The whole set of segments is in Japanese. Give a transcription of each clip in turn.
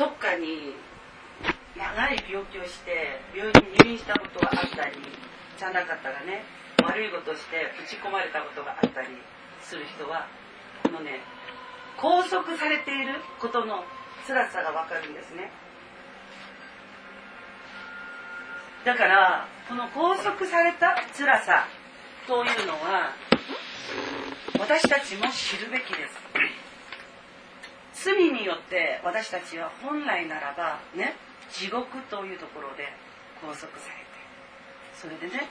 どっかに長い病気をして病院に入院したことがあったりじゃなかったらね悪いことして打ち込まれたことがあったりする人はこのね拘束されていることの辛さがわかるんですね。だからこの拘束された辛さというのは私たちも知るべきです。罪によって私たちは本来ならばね地獄というところで拘束されてそれでね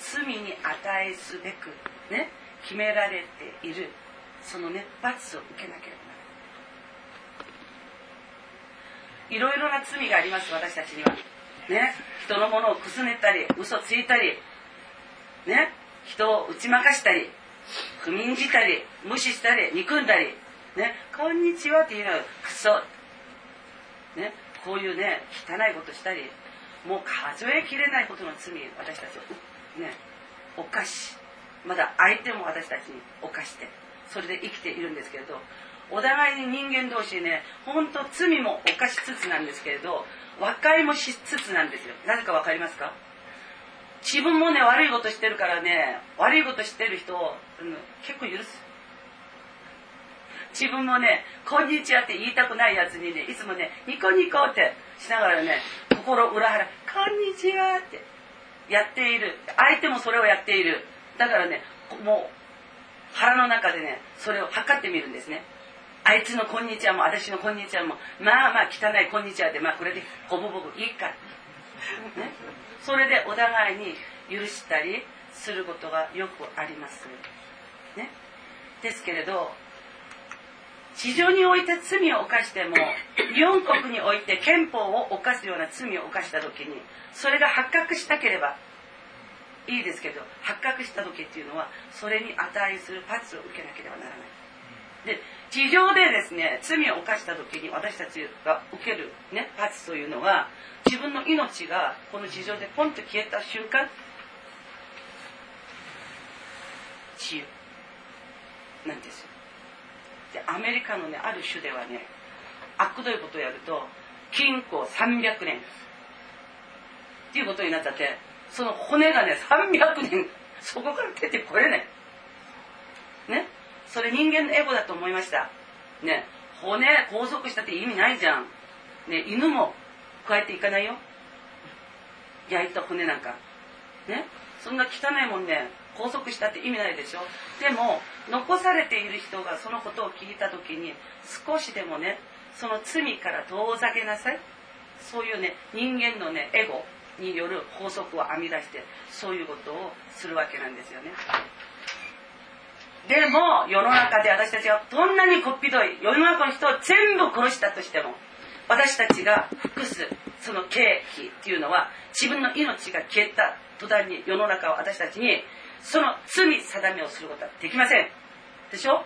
罪に値すべくね決められている。そのね罰を受けなければならない。いろいろな罪があります私たちには。ね人のものをくすねたり嘘ついたりね人を打ち負かしたり不眠じたり無視したり憎んだりねこんにちはっていうのはクソねこういうね汚いことしたりもう数えきれないことの罪私たちをね犯しまだ相手も私たちに犯してそれで生きているんですけれどお互いに人間同士ね本当罪も犯しつつなんですけれど和解もしつつなんですよ。なぜか分かりますか？自分もね悪いことしてるからね悪いことしてる人を、うん、結構許す。自分もね「こんにちは」って言いたくないやつにねいつもねニコニコってしながらね心裏腹「こんにちは」ってやっている。相手もそれをやっている。だからねもう腹の中でねそれを測ってみるんですね。あいつの「こんにちは」も私の「こんにちは」もまあまあ汚い「こんにちは」でまあこれでほぼほぼいいか、ね、それでお互いに許したりすることがよくあります、ね、ですけれど地上において罪を犯しても日本国において憲法を犯すような罪を犯した時にそれが発覚したければいいですけど発覚した時っていうのはそれに値する罰を受けなければならない。で地上でですね罪を犯した時に私たちが受ける、ね、罰というのは自分の命がこの地上でポンと消えた瞬間治癒なんですよ。でアメリカのねある種ではねあくどいことをやると禁錮300年。っていうことになっちゃってその骨がね300年そこから出てこれない。ね？それ人間のエゴだと思いました。ね？骨拘束したって意味ないじゃん。ね？犬も加えていかないよ。焼いた骨なんか。ね？そんな汚いもんね拘束したって意味ないでしょ？でも残されている人がそのことを聞いた時に少しでもねその罪から遠ざけなさい。そういうね人間のねエゴによる法則を編み出してそういうことをするわけなんですよね。でも世の中で私たちはどんなにこっぴどい世の中の人を全部殺したとしても私たちが服すその刑期っていうのは自分の命が消えた途端に世の中は私たちにその罪定めをすることはできません。でしょ？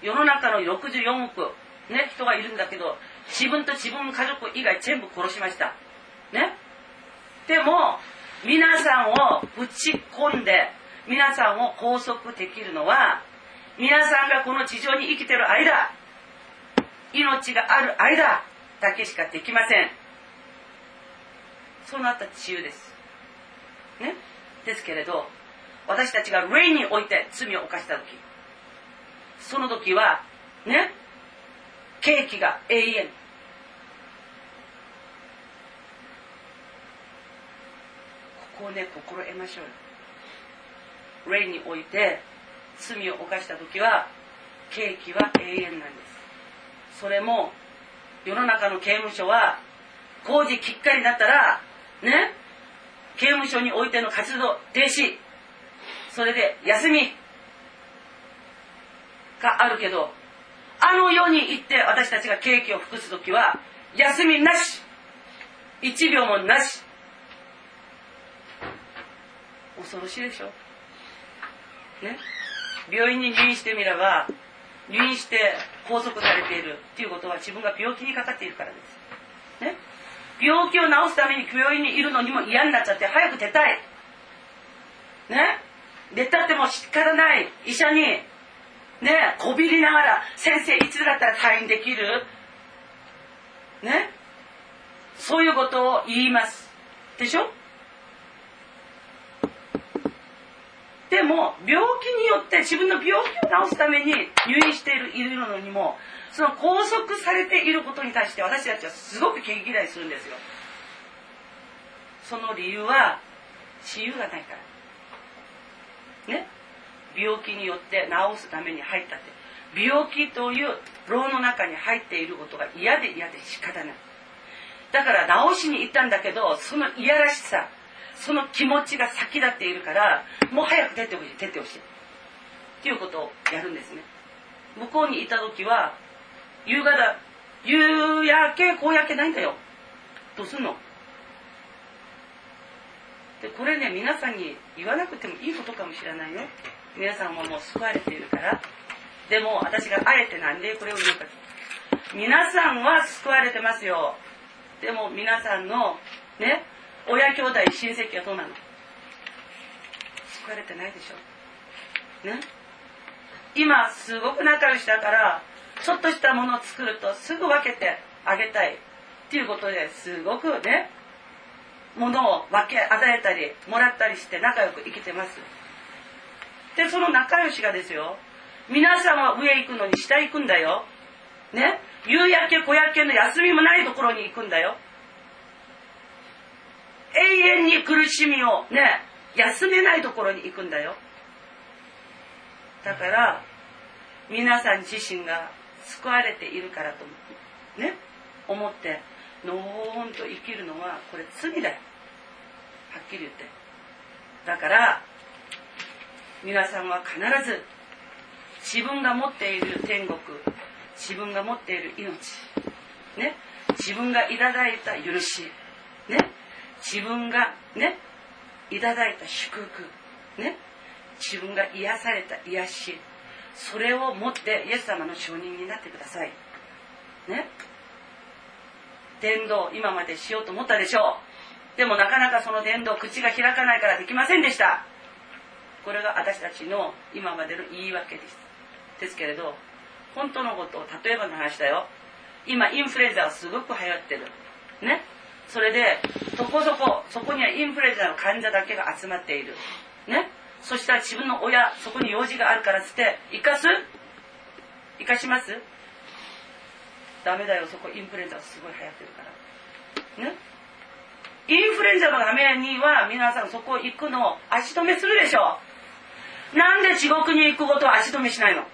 世の中の64億、ね、人がいるんだけど自分と自分の家族以外全部殺しました。ね？でも皆さんをぶち込んで皆さんを拘束できるのは皆さんがこの地上に生きてる間命がある間だけしかできません。そうなった治癒です。ね？ですけれど私たちが霊において罪を犯した時その時はね刑期が永遠。ここをね心得ましょうよ。霊において罪を犯した時は刑期は永遠なんです。それも世の中の刑務所は工事きっかりになったらね刑務所においての活動停止。それで休みがあるけどあの世に行って私たちがケーキを服す時は休みなし。1秒もなし。恐ろしいでしょ。ね。病院に入院してみれば入院して拘束されているっていうことは自分が病気にかかっているからです。ね。病気を治すために病院にいるのにも嫌になっちゃって早く出たい。ね？出たっても仕方ない。医者にね？こびりながら先生いつだったら退院できる？ね？そういうことを言います。でしょ？でも病気によって自分の病気を治すために入院しているいるのにもその拘束されていることに対して私たちはすごく毛嫌いするんですよ。その理由は自由がないから。ね？病気によって治すために入ったって。病気という牢の中に入っていることが嫌で嫌で仕方ない。だから治しに行ったんだけどその嫌らしさその気持ちが先立っているからもう早く出てほしい出てほしい。っていうことをやるんですね。向こうにいた時は夕方。夕焼けこう焼けないんだよ。どうすんの？でこれね皆さんに言わなくてもいいことかもしれないよ。皆さんももう救われているから。でも私があえてなんでこれを言うか皆さんは救われてますよ。でも皆さんのね親兄弟親戚はどうなの？救われてないでしょ。ね？今すごく仲良しだからちょっとしたものを作るとすぐ分けてあげたいっていうことですごくねものを分け与えたりもらったりして仲良く生きてます。でその仲良しがですよ皆さんは上行くのに下行くんだよ。ね？夕焼け小焼けの休みもないところに行くんだよ。永遠に苦しみをね休めないところに行くんだよ。だから皆さん自身が救われているからとね思ってのほんと生きるのはこれ罪だよ。はっきり言って。だから皆さんは必ず自分が持っている天国自分が持っている命ね自分がいただいた許しね自分がねいただいた祝福ね自分が癒された癒しそれを持ってイエス様の証人になってください。ね？伝道今までしようと思ったでしょう。でもなかなかその伝道口が開かないからできませんでした。これが私たちの今までの言い訳です。ですけれど本当のことを例えばの話だよ。今インフルエンザがすごく流行ってる。ね？それでそこそこそこにはインフルエンザの患者だけが集まっている。ね？そしたら自分の親そこに用事があるからっつって生かす生かしますダメだよそこインフルエンザすごい流行ってるからねインフルエンザのためには皆さんそこ行くのを足止めするでしょうなんで地獄に行くことを足止めしないの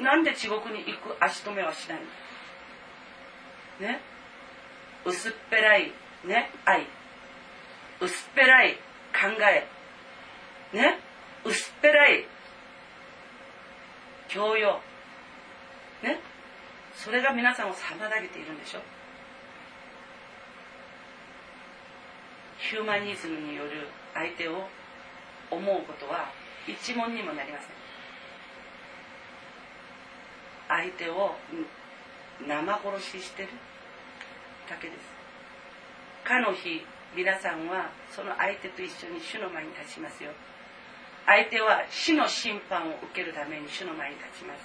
なんで地獄に行く足止めはしないのね？薄っぺらいね？愛薄っぺらい考え。ね？薄っぺらい教養。ね？それが皆さんを妨げているんでしょ？ヒューマニズムによる相手を思うことは一問にもなりません。相手を生殺ししてるだけです。かの日皆さんはその相手と一緒に主の前に立ちますよ。相手は死の審判を受けるために主の前に立ちます。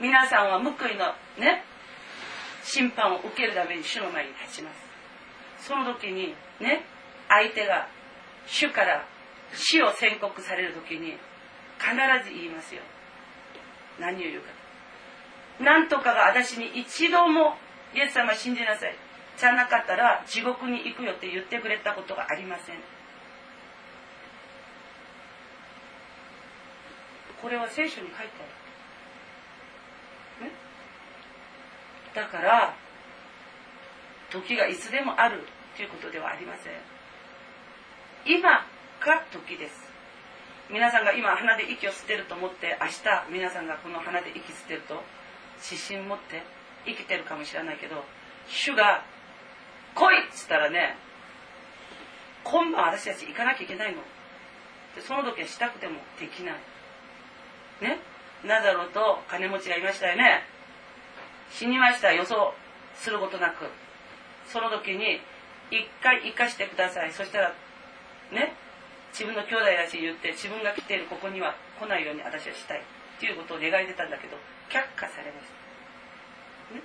皆さんは報いのね審判を受けるために主の前に立ちます。その時にね相手が主から死を宣告される時に必ず言いますよ。何を言うか。何とかが私に一度もイエス様信じなさい。じゃなかったら地獄に行くよって言ってくれたことがありません。これは聖書に書いてある、ね、だから時がいつでもあるということではありません。今が時です。皆さんが今鼻で息を吸ってると思って明日皆さんがこの鼻で息吸ってると指針持って生きてるかもしれないけど主が「来い!」っつったらね今晩私たち行かなきゃいけないの。でその時はしたくてもできない。ね？ナザロと金持ちがいましたよね。死にました予想することなく。その時に一回生かしてください。そしたらね？自分の兄弟だし言って自分が来ているここには来ないように私はしたい。っていうことを願い出たんだけど却下されました、ね？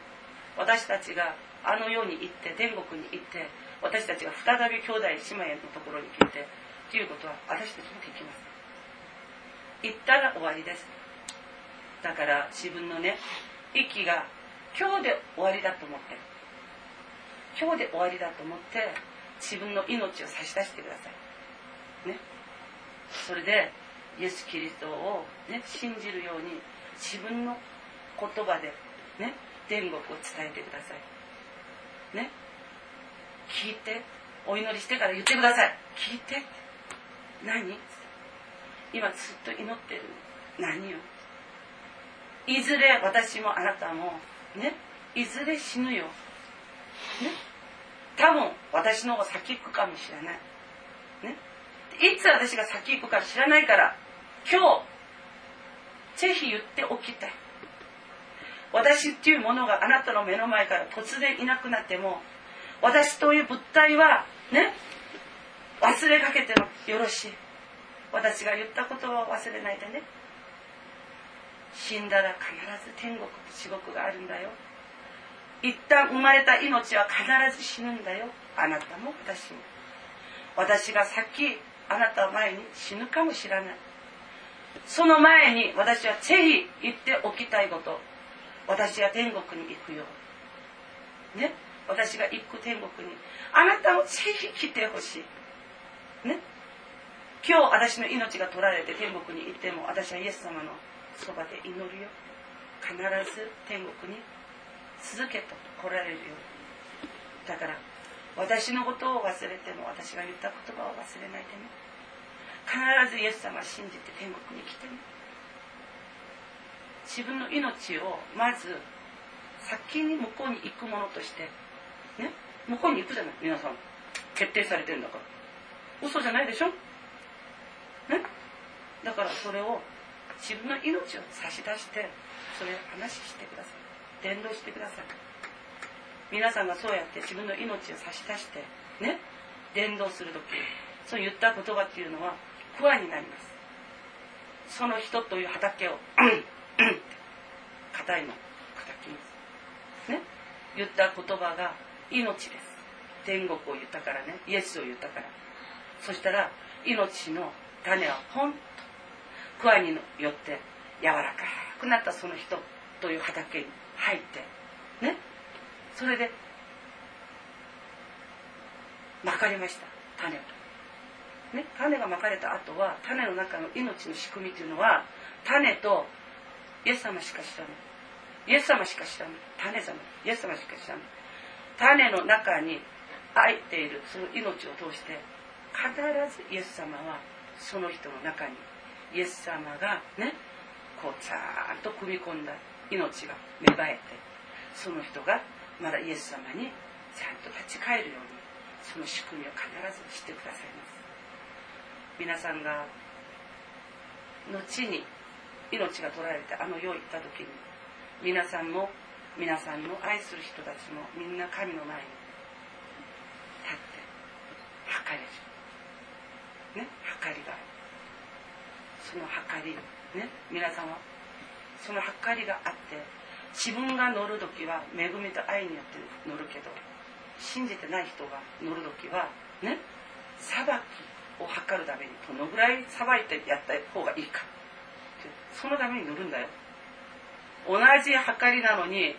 私たちがあの世に行って天国に行って私たちが再び兄弟姉妹のところに来てということは私たちもできます。行ったら終わりです。だから自分のね息が今日で終わりだと思って今日で終わりだと思って自分の命を差し出してください。ね。それでイエス・キリストを、ね、信じるように自分の言葉でね天国を伝えてください。ね。聞いて。お祈りしてから言ってください。聞いて。何？今ずっと祈ってる。何よ？いずれ私もあなたもね？いずれ死ぬよ。ね？多分私の方が先行くかもしれない。ね？いつ私が先行くか知らないから今日ぜひ言っておきたい。私っていうものがあなたの目の前から突然いなくなっても私という物体はね忘れかけてもよろしい。私が言った言葉を忘れないでね。死んだら必ず天国と地獄があるんだよ。一旦生まれた命は必ず死ぬんだよ。あなたも私も。私が先あなたを前に死ぬかもしれない。その前に私はぜひ言っておきたいこと。私は天国に行くよ。ね？私が行く天国に。あなたもぜひ来てほしい。ね？今日私の命が取られて天国に行っても私はイエス様のそばで祈るよ。必ず天国に続けと来られるよだから私のことを忘れても私が言った言葉を忘れないでね。必ずイエス様を信じて天国に来てね。自分の命をまず先に向こうに行くものとしてね？向こうに行くじゃない？皆さん。決定されてんだから。嘘じゃないでしょ？ね？だからそれを自分の命を差し出してそれを話してください。伝道してください。皆さんがそうやって自分の命を差し出してね？伝道する時そう言った言葉っていうのは不安になります。その人という畑を 硬いの叩きますね。言った言葉が命です。天国を言ったからね。イエスを言ったから。そしたら命の種はポンとクワによって柔らかくなったその人という畑に入ってね。それでまかれました種を。ね、種がまかれた後は種の中の命の仕組みというのは種とイエス様しか知らない。イエス様しか知らない。種様イエス様しか知らない。種の中に入っているその命を通して必ずイエス様はその人の中にイエス様がねこうちゃんと組み込んだ命が芽生えてその人がまだイエス様にちゃんと立ち返るようにその仕組みを必ずしてくださいます。皆さんが後に命が取られてあの世行った時に皆さんも皆さんの愛する人たちもみんな神の前に立って測れるね測りが。あるその測りね皆さんはその測りがあって自分が乗る時は恵みと愛によって乗るけど信じてない人が乗る時はね裁きを測るためにどのぐらいさばいてやった方がいいか。そのために乗るんだよ。同じ測りなのに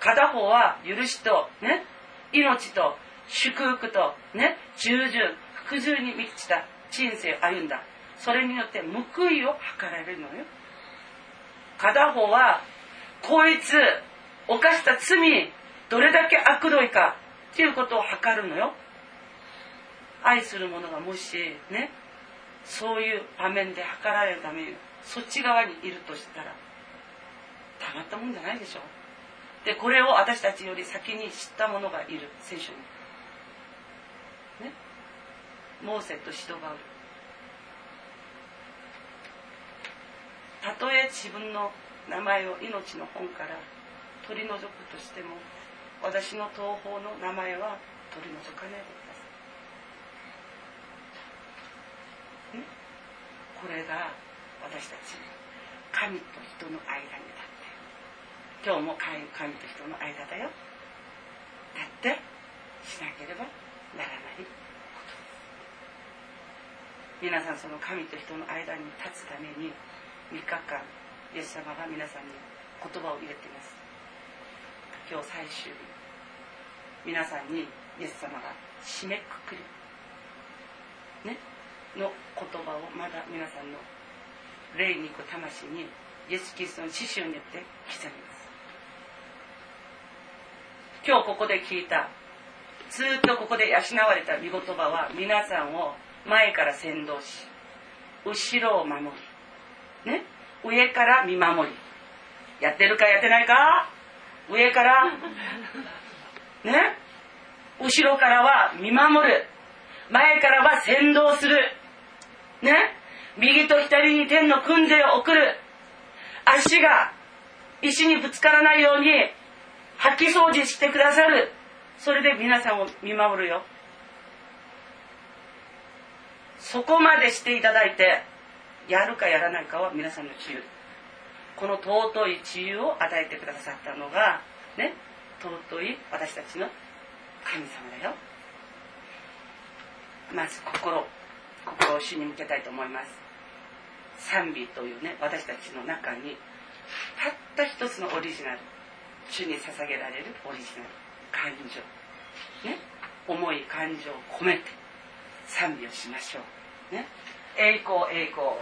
片方は許しとね命と祝福とね従順服従に満ちた人生を歩んだ。それによって報いを図られるのよ。片方はこいつ犯した罪どれだけ悪どいかっていうことを測るのよ。愛する者がもしねそういう場面で測られるためにそっち側にいるとしたらたまったもんじゃないでしょ。でこれを私たちより先に知った者がいる聖書に。ね。モーセとシドバウル。たとえ自分の名前を命の本から取り除くとしても私の東方の名前は取り除かないでください。ね、これが私たち神と人の間に立って。今日も神と人の間だよ。だってしなければならないこと。です皆さんその神と人の間に立つために3日間イエス様が皆さんに言葉を入れています。今日最終日。皆さんにイエス様が締めくくる。ね。の言葉をまだ皆さんの霊に行く魂にイエス・キリストの知識によって刻みます。今日ここで聞いた。ずっとここで養われた御言葉は皆さんを前から先導し後ろを守り。ね？上から見守り。やってるかやってないか？上から。ね？後ろからは見守る。前からは先導する。ね？右と左に天の訓練を送る。足が石にぶつからないように掃き掃除してくださる。それで皆さんを見守るよ。そこまでしていただいてやるかやらないかは皆さんの自由。この尊い自由を与えてくださったのがね尊い私たちの神様だよ。まず心心を主に向けたいと思います。賛美というね私たちの中にたった一つのオリジナル主に捧げられるオリジナル感情ね思い感情を込めて賛美をしましょう。ね。栄光栄光。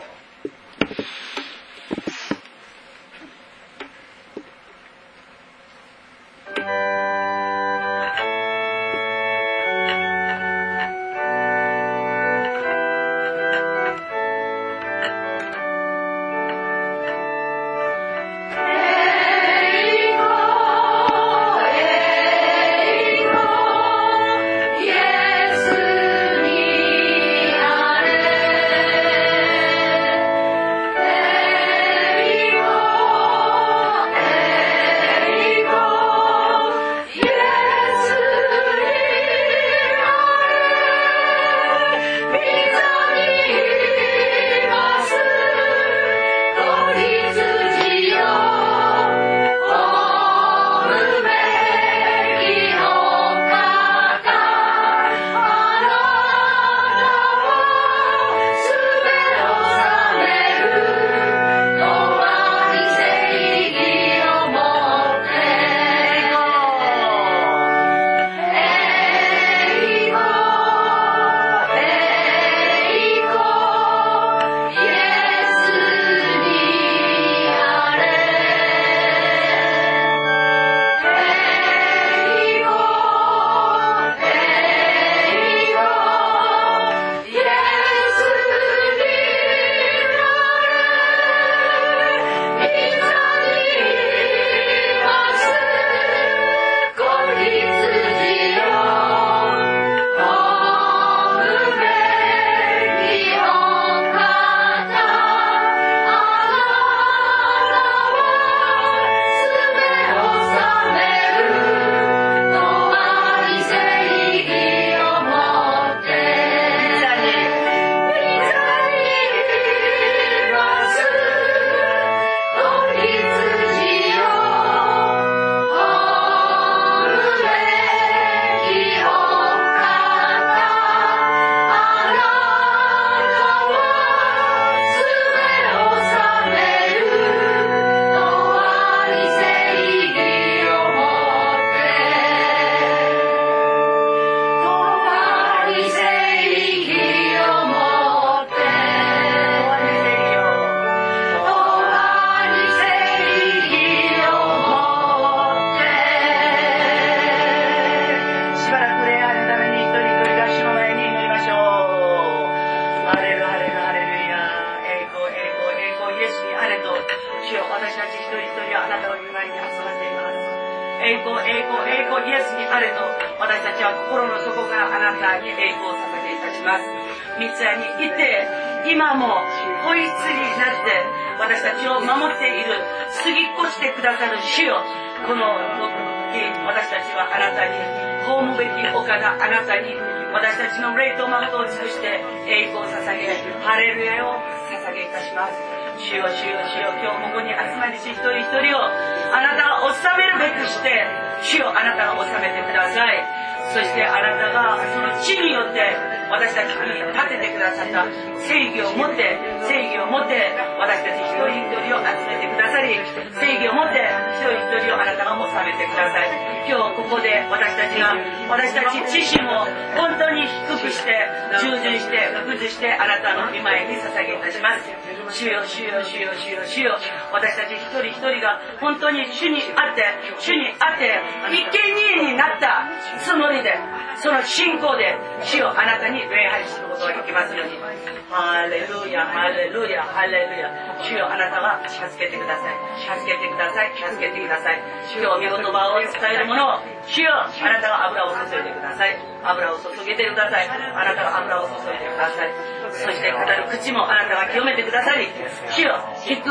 口もあなたが清めてくださり主よ聞く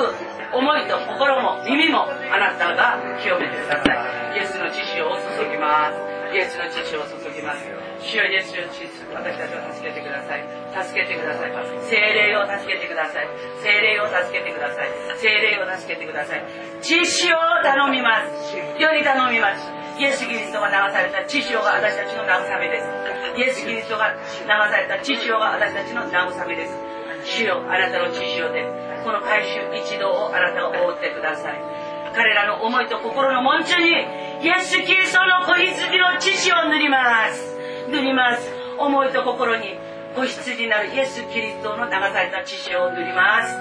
思いと心も耳もあなたが清めてください。イエスの知識を注ぎます。イエスの知識を注ぎます。主よイエスの知識私たちを助けてください。助けてください。精霊を助けてください。精霊を助けてください。精霊を助けてください。知識を頼みます。より頼みます。イエス・キリストが流された。知識が私たちの慰めです。イエス・キリストが流された。知識が私たちの慰めです。主よあなたの知識でこの回収一同をあなたが覆ってください。彼らの思いと心の門中にイエス・キリストの子羊の知識を塗ります。塗ります。思いと心に子羊なるイエス・キリストの流された知識を塗ります。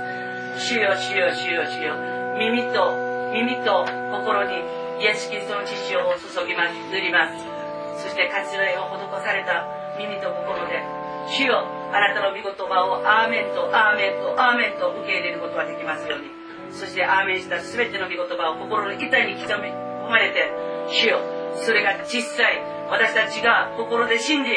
主よ主よ主よ主よ。耳と耳と心にイエス・キリストの知識を注ぎます。塗ります。そして活用を施された耳と心で主よあなたの御言葉をアーメンとアーメンとアーメンと受け入れることができますように。そしてアーメンした全ての御言葉を心の板に刻み込まれて主よそれが実際私たちが心で信じ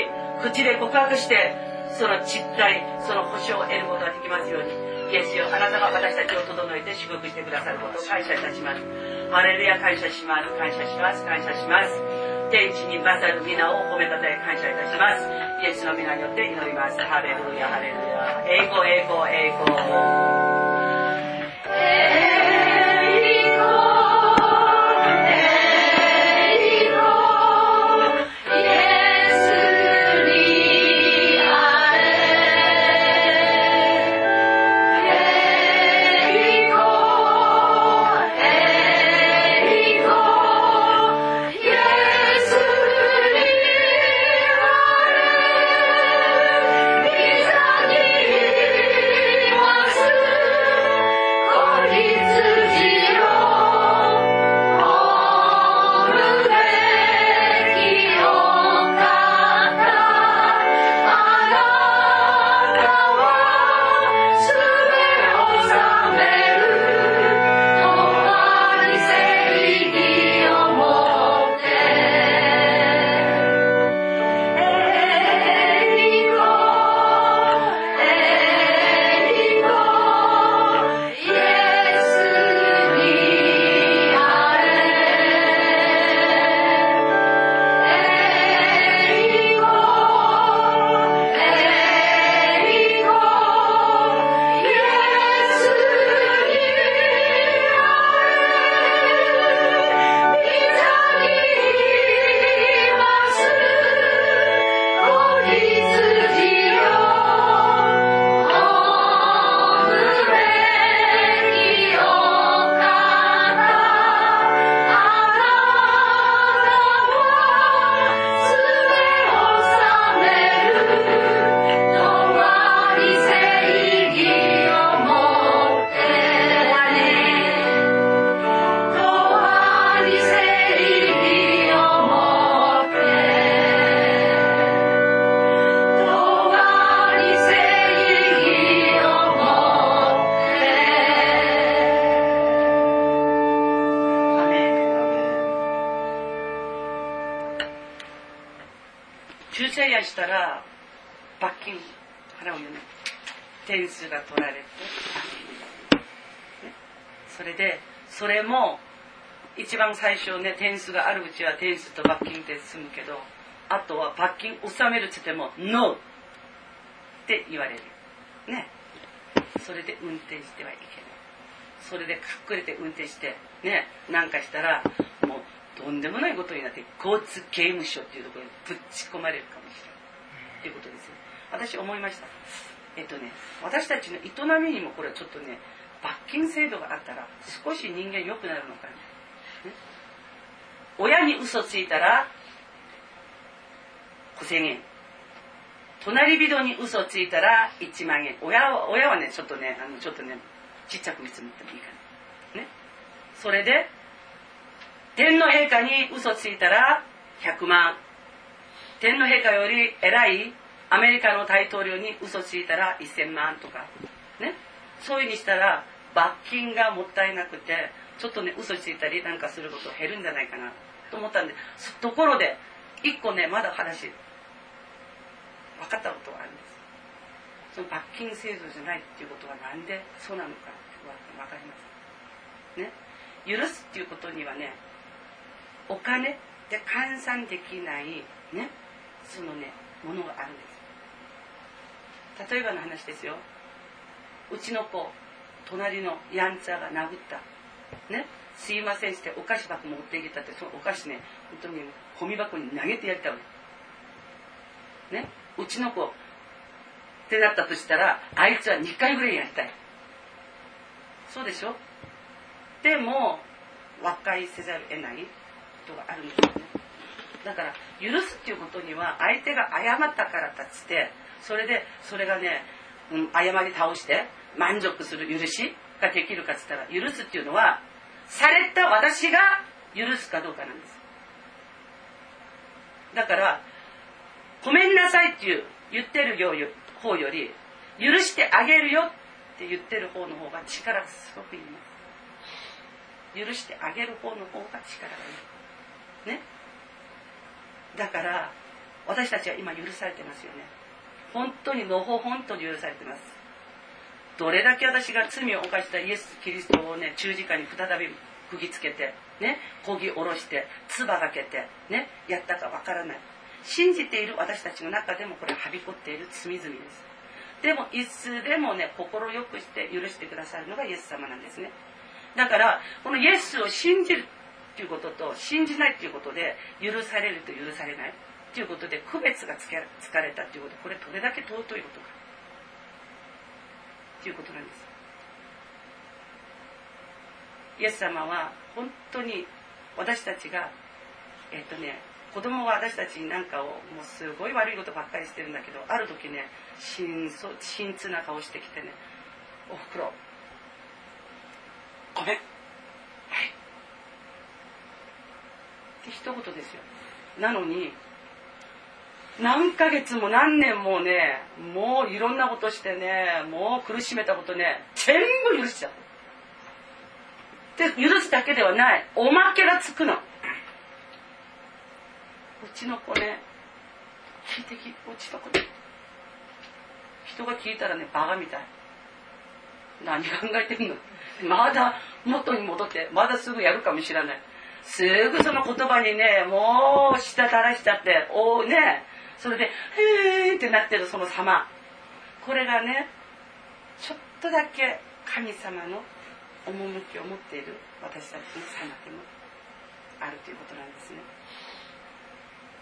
口で告白してその実態その保証を得ることができますように。イエスよあなたが私たちを整えて祝福してくださることを感謝いたします。ハレルヤ感謝します。感謝します。感謝します。天地に勝る皆を褒めたたえ感謝いたします。イエスの皆によって祈ります。ハレルヤハレルヤ。栄光栄光栄光したら罰金払うのよね点数が取られてそれでそれも一番最初ね点数があるうちは点数と罰金で済むけどあとは罰金納めるって言っても「NO」って言われる。ね。それで運転してはいけない。それで隠れて運転してねなんかしたらとんでもないことになって交通刑務所っていうところにぶっち込まれるかもしれない。ということですよ。私思いました。えっとね私たちの営みにもこれはちょっとね罰金制度があったら少し人間良くなるのかな、ね、親に嘘ついたら5000円。隣人に嘘ついたら1万円。親は親はねちょっとねあのちょっとねちっちゃく見積もってもいいかなね。それで天皇陛下に嘘ついたら100万。天皇陛下より偉いアメリカの大統領に嘘ついたら1000万とか。ね。そういうふうにしたら罰金がもったいなくてちょっとね嘘ついたりなんかすること減るんじゃないかなと思ったんで。ところで1個ねまだ話分かったことがあるんです。その罰金制度じゃないっていうことは何でそうなのかって分かります。ね。許すっていうことにはねお金で換算できないねそのねものがあるんです。例えばの話ですよ。うちの子隣のやんちゃが殴った。ねすいませんしてお菓子箱持ってきたってそのお菓子ね本当にゴミ箱に投げてやりたいねうちの子ってなったとしたらあいつは2回ぐらいやりたい。そうでしょ？でも和解せざるを得ない。ことがあるんですよね。だから許すっていうことには相手が謝ったからたつってそれでそれがね、うん、謝り倒して満足する許しができるかっつったら許すっていうのはされた私が許すかどうかなんです。だからごめんなさいっていう言ってる方より許してあげるよって言ってる方の方が力がすごくいい許してあげる方の方が力がいい。ね。だから私たちは今許されてますよね。本当にのほほんとに許されてます。どれだけ私が罪を犯したイエス・キリストをね十字架に再び釘つけてねこぎ下ろして唾がけてねやったかわからない。信じている私たちの中でもこれはびこっている罪々です。でもいつでもね心よくして許してくださるのがイエス様なんですね。だからこのイエスを信じるっていうことと信じないっていうことで許されると許されない。っていうことで区別がつけつかれたっていうこと。これどれだけ尊いことか。っていうことなんです。イエス様は本当に私たちがえっ、とね子供が私たちになんかをもうすごい悪いことばっかりしてるんだけどある時ね辛辛痛な顔してきてね「おふくろごめん」はいって一言ですよ。なのに何ヶ月も何年もねもういろんなことしてねもう苦しめたことね全部許しちゃう。で許すだけではない。おまけがつくの。うちの子ね聞いてきうちの子ね。人が聞いたらねバカみたい。何考えてんの。まだ元に戻ってまだすぐやるかもしれない。すぐその言葉にねもう舌垂らしちゃっておおねそれで「へーってなってるその様これがねちょっとだけ神様の趣を持っている私たちの様でもあるということなんですね。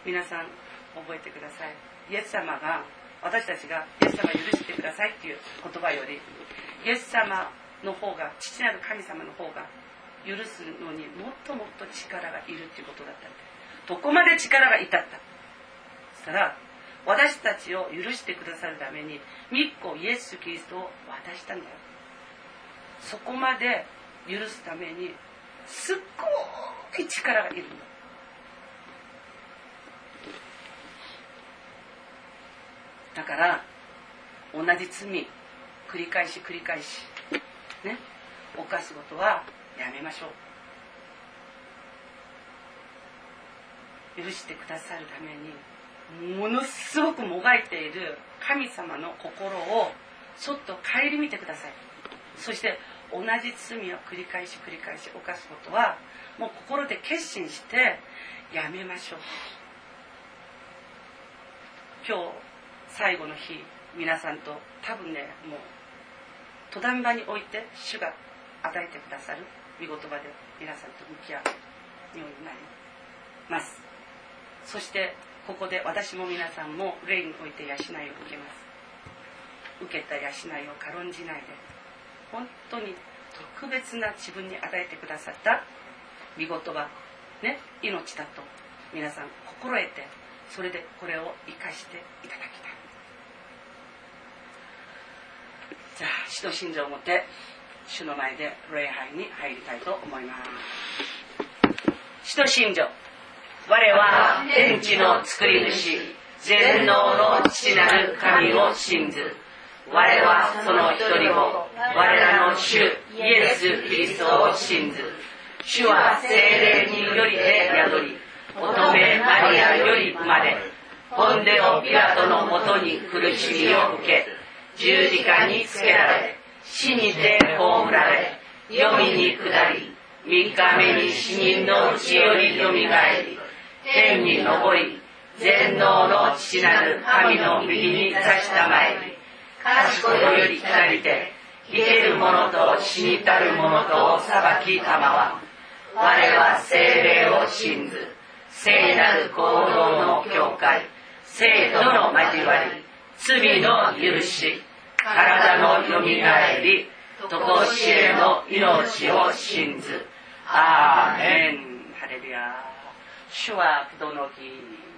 皆さん覚えてくださいイエス様が私たちがイエス様許してくださいっていう言葉よりイエス様の方が父なる神様の方が許すのにもっともっと力がいるっていうことだったんでどこまで力が至った？そしたら私たちを許してくださるために密個イエス・キリストを渡したんだよ。そこまで許すためにすっごい力がいるんだ。だから同じ罪繰り返し繰り返しね犯すことはやめましょう。許してくださるためにものすごくもがいている神様の心をちょっと顧みてください。そして同じ罪を繰り返し繰り返し犯すことはもう心で決心してやめましょう。今日最後の日皆さんと多分ねもう登壇場において主が与えてくださる。御言葉で皆さんと向き合うようになります。そしてここで私も皆さんも霊において養いを受けます。受けた養いを軽んじないで本当に特別な自分に与えてくださった見事はね命だと皆さん心得てそれでこれを生かしていただきたい。じゃあ使徒信条を持って主の前で礼拝に入りたいと思います。使徒信条我は天地の作り主全能の父なる神を信ず。我はその一人を我らの主イエス・キリストを信ず。主は精霊によりて宿り乙女マリアより生まれポンデオ・ピラトのもとに苦しみを受け十字架につけられ死にて葬られ黄泉に下り三日目に死人のうちよりよみがえり天に昇り全能の父なる神の右に座したまえり賢いより来りて生ける者と死にたる者とを裁きたまわ我は精霊を信ず聖なる行動の境界生徒の交わり罪の許し。体のよみがえりとこしえの命を信ず。アーメン。ハレルヤ主は不動の木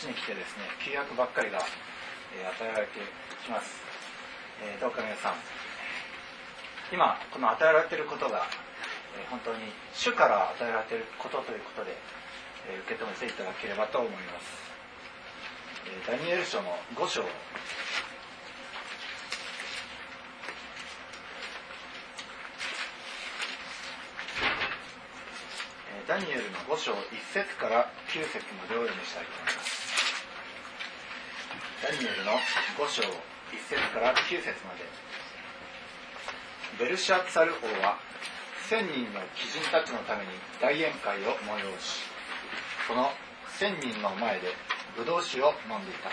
ちに来てですね、旧約ばっかりが、えー与えられてきます。えーどうか皆さん、今、この与えられていることが、えー本当に主から与えられていることということで、えー受け止めていただければと思います。えーダニエル書の5章、ダニエルの5章1節から9節までを読みしたいと思います。ダニエルの5章1節から9節まで。ベルシャツァル王は千人の貴人たちのために大宴会を催し、その千人の前でブドウ酒を飲んでいた。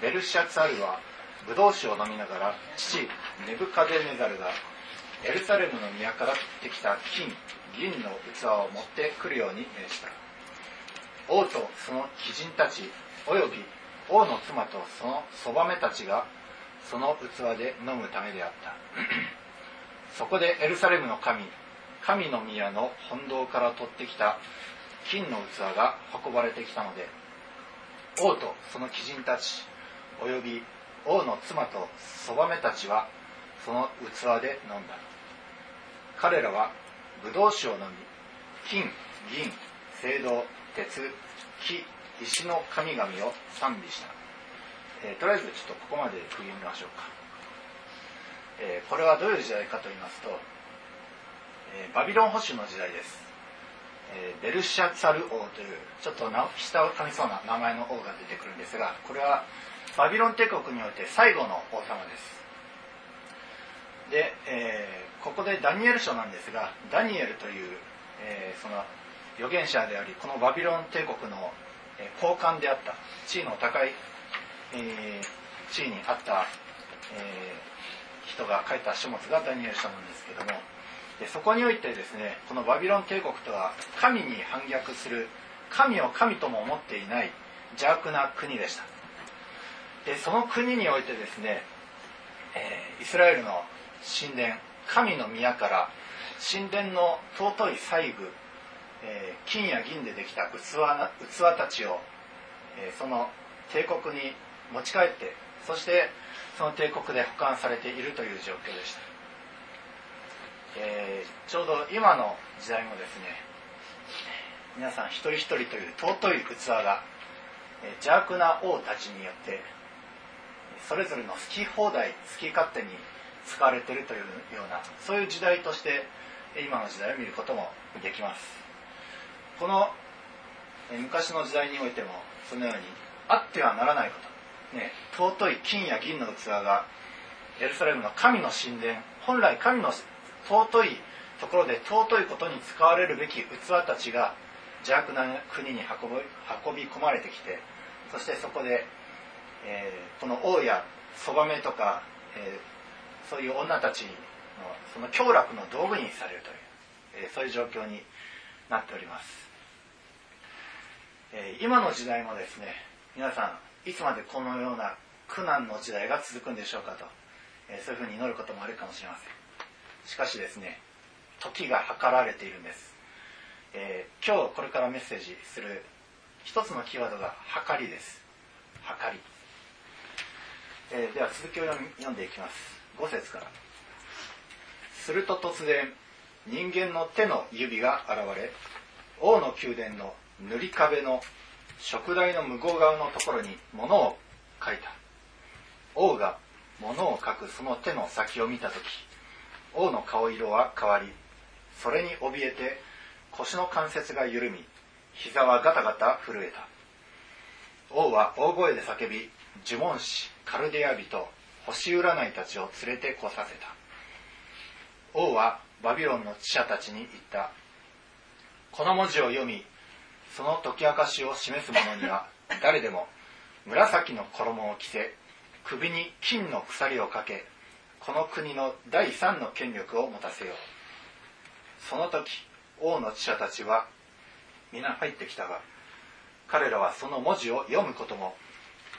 ベルシャツァルはブドウ酒を飲みながら父ネブカデネザルがエルサレムの宮から取ってきた金銀の器を持ってくるように命じた王とその貴人たちおよび王の妻とそのそばめたちがその器で飲むためであった。そこでエルサレムの神神の宮の本堂から取ってきた金の器が運ばれてきたので王とその貴人たちおよび王の妻とそばめたちはその器で飲んだ。彼らはブドウ酒を飲み金銀青銅鉄木石の神々を賛美した、えーとりあえずちょっとここまで区切りましょうか、えーこれはどういう時代かと言いますと、えーバビロン保守の時代です、えベルシャツァル王というちょっと下を噛みそうな名前の王が出てくるんですがこれはバビロン帝国において最後の王様です。で、えここでダニエル書なんですがダニエルという、えその預言者でありこのバビロン帝国の、高官であった地位の高い、えー地位にあった、えー人が書いた書物がダニエル書なんですけどもでそこにおいてですねこのバビロン帝国とは神に反逆する神を神とも思っていない邪悪な国でした。でその国においてですね、えーイスラエルの神殿神の宮から神殿の尊い細具、えー金や銀でできた器器たちを、えーその帝国に持ち帰ってそしてその帝国で保管されているという状況でした、えーちょうど今の時代もですね皆さん一人一人という尊い器が、え邪悪な王たちによってそれぞれの好き放題好き勝手に使われているというようなそういう時代として今の時代を見ることもできます。このえ昔の時代においてもそのようにあってはならないこと、ね、尊い金や銀の器がエルサレムの神の神殿本来神の尊いところで尊いことに使われるべき器たちが邪悪な国に運び運び込まれてきてそしてそこで、えーこの王やそばめとか、えーそういう女たちのその凶楽の道具にされるという、えーそういう状況になっております、えー今の時代もですね皆さんいつまでこのような苦難の時代が続くんでしょうかと、えーそういうふうに祈ることもあるかもしれません。しかしですね時が計られているんです、えー今日これからメッセージする一つのキーワードが「計り」です。計り、えーでは続きを読読んでいきます。5節から。すると突然人間の手の指が現れ王の宮殿の塗り壁の食台の向こう側のところに物を書いた。王が物を書くその手の先を見た時王の顔色は変わりそれに怯えて腰の関節が緩み膝はガタガタ震えた。王は大声で叫び呪文師カルデア人星占いたちを連れてこさせた。王はバビロンの知者たちに言った。この文字を読みその解き明かしを示す者には 誰でも紫の衣を着せ首に金の鎖をかけこの国の第三の権力を持たせよう。その時王の知者たちは皆入ってきたが彼らはその文字を読むことも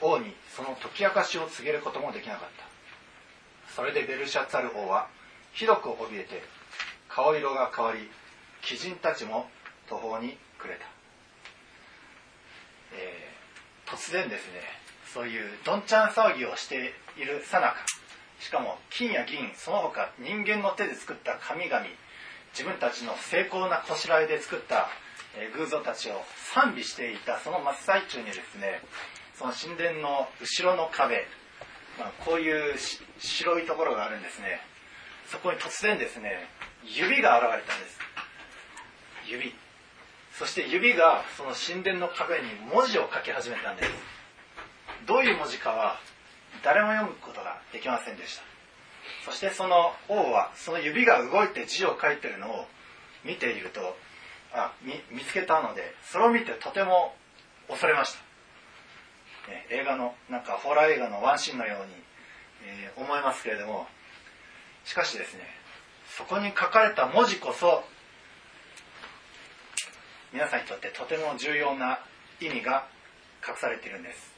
王にその解き明かしを告げることもできなかった。それでベルシャツァル王はひどく怯えて顔色が変わり鬼人たちも途方に暮れた、えー突然ですねそういうどんちゃん騒ぎをしているさなかしかも金や銀その他人間の手で作った神々自分たちの精巧なこしらえで作った、えー偶像たちを賛美していたその真っ最中にですねその神殿の後ろの壁、まあ、こういう白いところがあるんですね。そこに突然ですね指が現れたんです。指。そして指がその神殿の壁に文字を書き始めたんです。どういう文字かは誰も読むことができませんでした。そしてその王はその指が動いて字を書いてるのを見ているとあ見つけたのでそれを見てとても恐れました、ね映画のなんかホラー映画のワンシーンのように、えー思いますけれども。しかしですねそこに書かれた文字こそ皆さんにとってとても重要な意味が隠されているんです。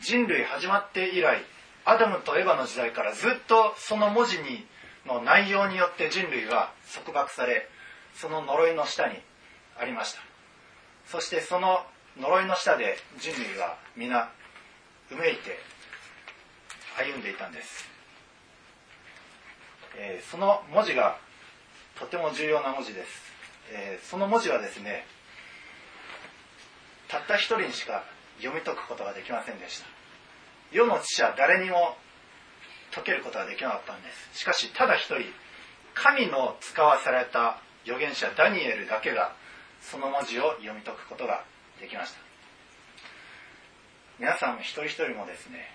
人類始まって以来アダムとエヴァの時代からずっとその文字にの内容によって人類は束縛されその呪いの下にありました。そしてその呪いの下で人類は皆うめいて歩んでいたんです、えーその文字がとても重要な文字です、えーその文字はですねたった一人にしか読み解くことができませんでした。世の知者誰にも解けることができなかったんです。しかしただ一人神の使わされた預言者ダニエルだけがその文字を読み解くことができました。皆さん一人一人もですね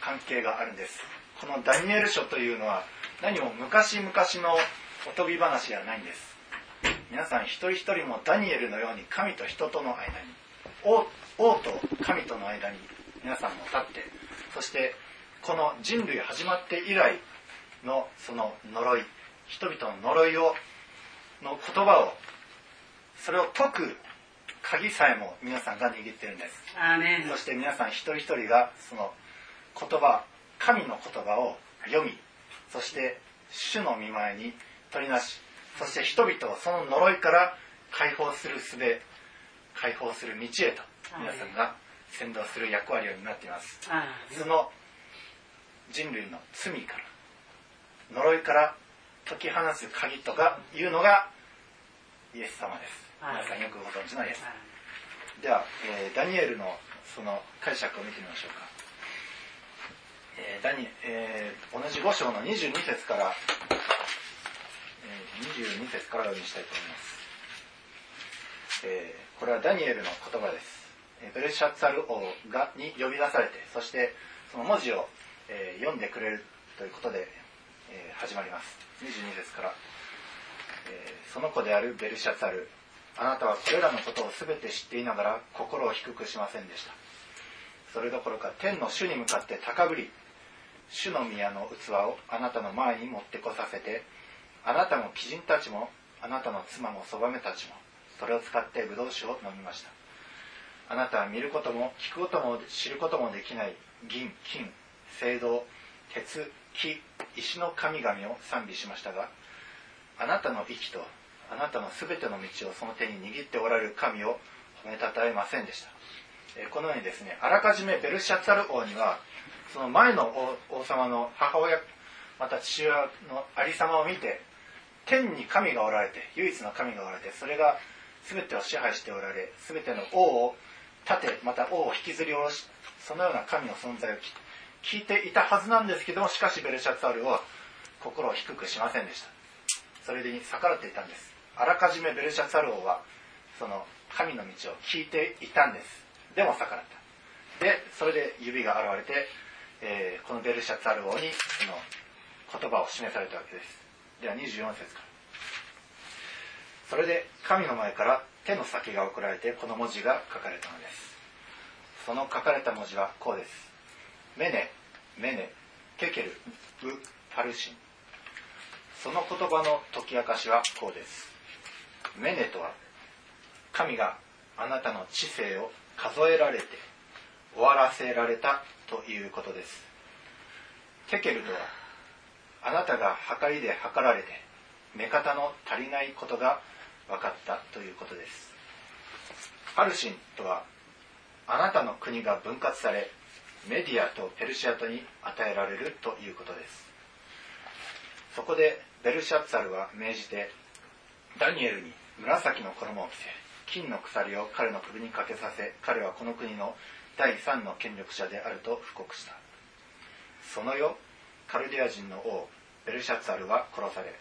関係があるんです。このダニエル書というのは何も昔々のおとぎ話ではないんです。皆さん一人一人もダニエルのように神と人との間に王王と神との間に皆さんも立ってそしてこの人類始まって以来のその呪い人々の呪いをの言葉をそれを解く鍵さえも皆さんが握ってるんですそして皆さん一人一人がその言葉神の言葉を読みそして主の見前に取りなしそして人々をその呪いから解放する術解放する道へと皆さんが先導する役割を担っています。その人類の罪から呪いから解き放つ鍵とかいうのがイエス様です。皆さんよくご存知のイエス。では、えーダニエルのその解釈を見てみましょうか、えーダニえー同じ5章の22節から、えー22節から読みしたいと思います、えーこれはダニエルの言葉です。えーベルシャツァル王がに呼び出されてそしてその文字を、えー読んでくれるということで、えー始まります。22節から、えーその子であるベルシャツァルあなたはこれらのことを全て知っていながら心を低くしませんでした。それどころか天の主に向かって高ぶり主の宮の器をあなたの前に持ってこさせてあなたも貴人たちもあなたの妻もそばめたちもそれを使ってブドウ酒を飲みました。あなたは見ることも聞くことも知ることもできない銀金青銅鉄木石の神々を賛美しましたがあなたの息とあなたのすべての道をその手に握っておられる神を褒めたたえませんでした。えこのようにですねあらかじめベルシャツァル王にはその前の王王様の母親また父親のありさまを見て天に神がおられて唯一の神がおられてそれが全てを支配しておられ全ての王を立てまた王を引きずり下ろしそのような神の存在を聞いていたはずなんですけどもしかしベルシャツァルは心を低くしませんでした。それに逆らっていたんです。あらかじめベルシャツァル王はその神の道を聞いていたんです。でも逆らった。でそれで指が現れて、えーこのベルシャツァル王にその言葉を示されたわけです。では24節から。それで神の前から手の先が送られてこの文字が書かれたのです。その書かれた文字はこうです。メネメネテケルブパルシン。その言葉の解き明かしはこうです。メネとは神があなたの知性を数えられて終わらせられたということです。テケルとはあなたが計りで測られて目方の足りないことが分かったということです。パルシンとはあなたの国が分割されメディアとペルシアトに与えられるということです。そこでベルシャッツァルは命じてダニエルに紫の衣を着せ金の鎖を彼の首にかけさせ彼はこの国の第三の権力者であると布告した。その夜カルディア人の王ベルシャツァルは殺され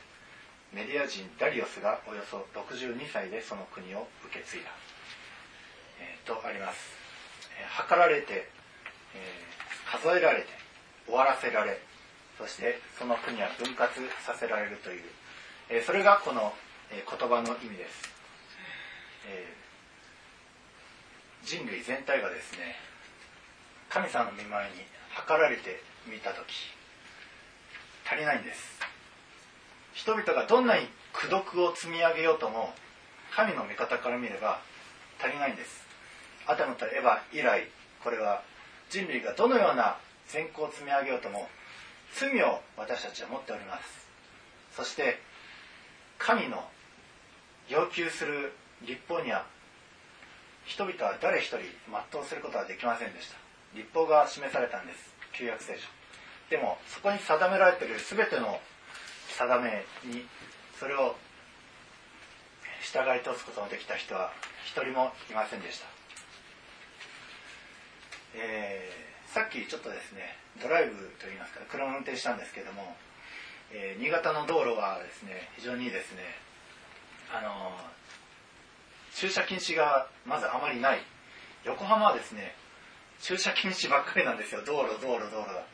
メディア人ダリオスがおよそ62歳でその国を受け継いだ、えー、とあります、えー、測られて、えー、数えられて終わらせられそしてその国は分割させられるという、えそれがこの、え言葉の意味です、え人類全体がですね神様の見前に測られてみた時。足りないんです。人々がどんなに功徳を積み上げようとも神の味方から見れば足りないんです。アダムとエヴァ以来これは人類がどのような善行を積み上げようとも罪を私たちは持っております。そして神の要求する立法には人々は誰一人全うすることはできませんでした。立法が示されたんです。旧約聖書。でもそこに定められている全ての定めにそれを従い通すことのできた人は一人もいませんでした、えー、さっきちょっとですねドライブといいますか車を運転したんですけども、えー、新潟の道路はですね非常にですねあの駐車禁止がまずあまりない。横浜はですね駐車禁止ばっかりなんですよ。道路道路道路が。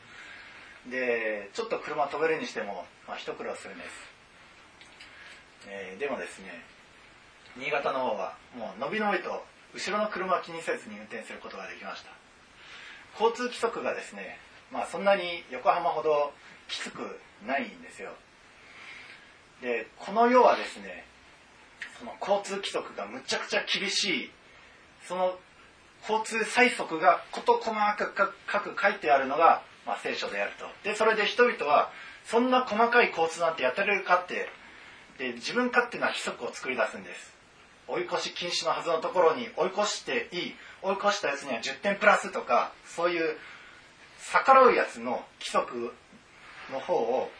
でちょっと車止めるにしても、まあ、一苦労するんです、えー、でもですね新潟の方はもうのびのびと後ろの車を気にせずに運転することができました。交通規則がですねまあそんなに横浜ほどきつくないんですよ。でこの世はですねその交通規則がむちゃくちゃ厳しいその交通最速が事細かく書いてあるのがまあ、聖書であると。でそれで人々はそんな細かい交通なんてやってれるかってで自分勝手な規則を作り出すんです。追い越し禁止のはずのところに追い越していい追い越したやつには10点プラスとかそういう逆らうやつの規則の方を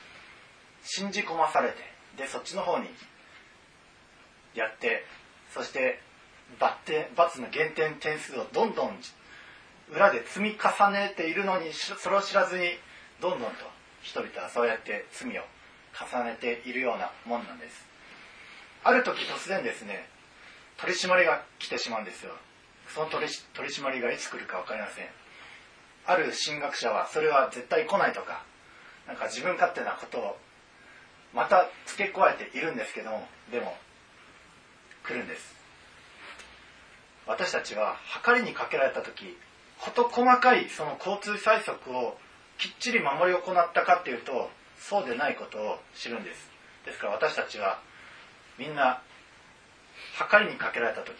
信じ込まされてでそっちの方にやってそして罰の減点点数をどんどん裏で積み重ねているのにそれを知らずにどんどんと人々はそうやって罪を重ねているようなもんなんです。ある時突然ですね取り締まりが来てしまうんですよ。その取り取り締まりがいつ来るか分かりません。ある神学者はそれは絶対来ないとかなんか自分勝手なことをまた付け加えているんですけどもでも来るんです。私たちは計りにかけられた時事細かいその交通催促をきっちり守り行ったかっていうとそうでないことを知るんです。ですから私たちはみんな計りにかけられた時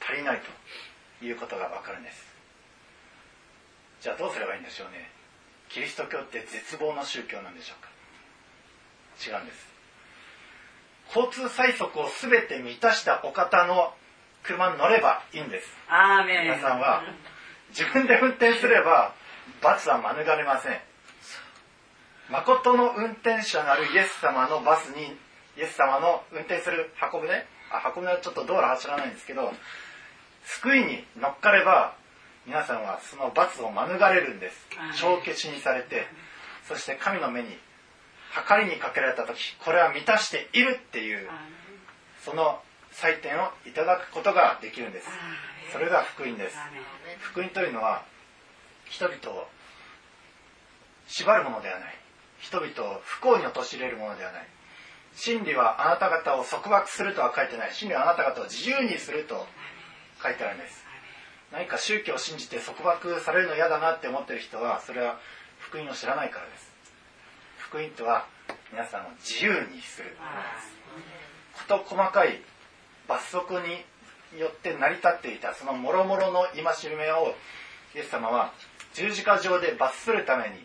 足りないということが分かるんですじゃあどうすればいいんでしょうね。キリスト教って絶望の宗教なんでしょうか。違うんです。交通催促を全て満たしたお方の車に乗ればいいんです。皆さんは自分で運転すれば罰は免れません。誠の運転者なるイエス様のバスにイエス様の運転する箱舟あ箱舟はちょっと道路走らないんですけど救いに乗っかれば皆さんはその罰を免れるんです。帳消しにされてそして神の目に計りにかけられた時これは満たしているっていうその採点をいただくことができるんですそれが福音です。福音というのは人々を縛るものではない。人々を不幸に陥れるものではない。真理はあなた方を束縛するとは書いてない。真理はあなた方を自由にすると書いてあるんです。何か宗教を信じて束縛されるの嫌だなって思ってる人はそれは福音を知らないからです。福音とは皆さんを自由にする。こと細かい罰則によって成り立っていたその諸々の戒めをイエス様は十字架上で罰するために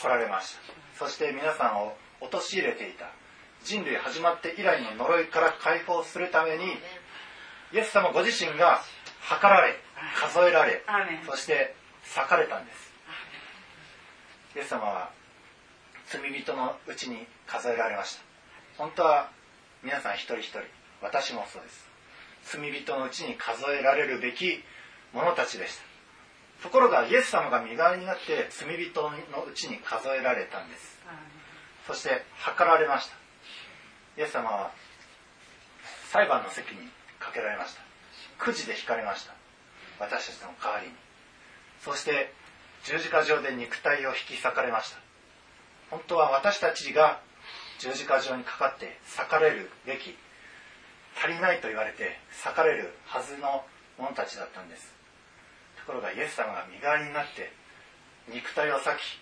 来られました。そして皆さんを陥れていた。人類始まって以来の呪いから解放するためにイエス様ご自身が測られ数えられそして裂かれたんです。イエス様は罪人のうちに数えられました。本当は皆さん一人一人私もそうです罪人のうちに数えられるべき者たちでした。ところがイエス様が身代わりになって罪人のうちに数えられたんです。そして測られました。イエス様は裁判の席にかけられました。くじで引かれました。私たちの代わりに。そして十字架上で肉体を引き裂かれました。本当は私たちが十字架上にかかって裂かれるべき足りないと言われて裂かれるはずの者たちだったんです。ところがイエス様が身代わりになって肉体を裂き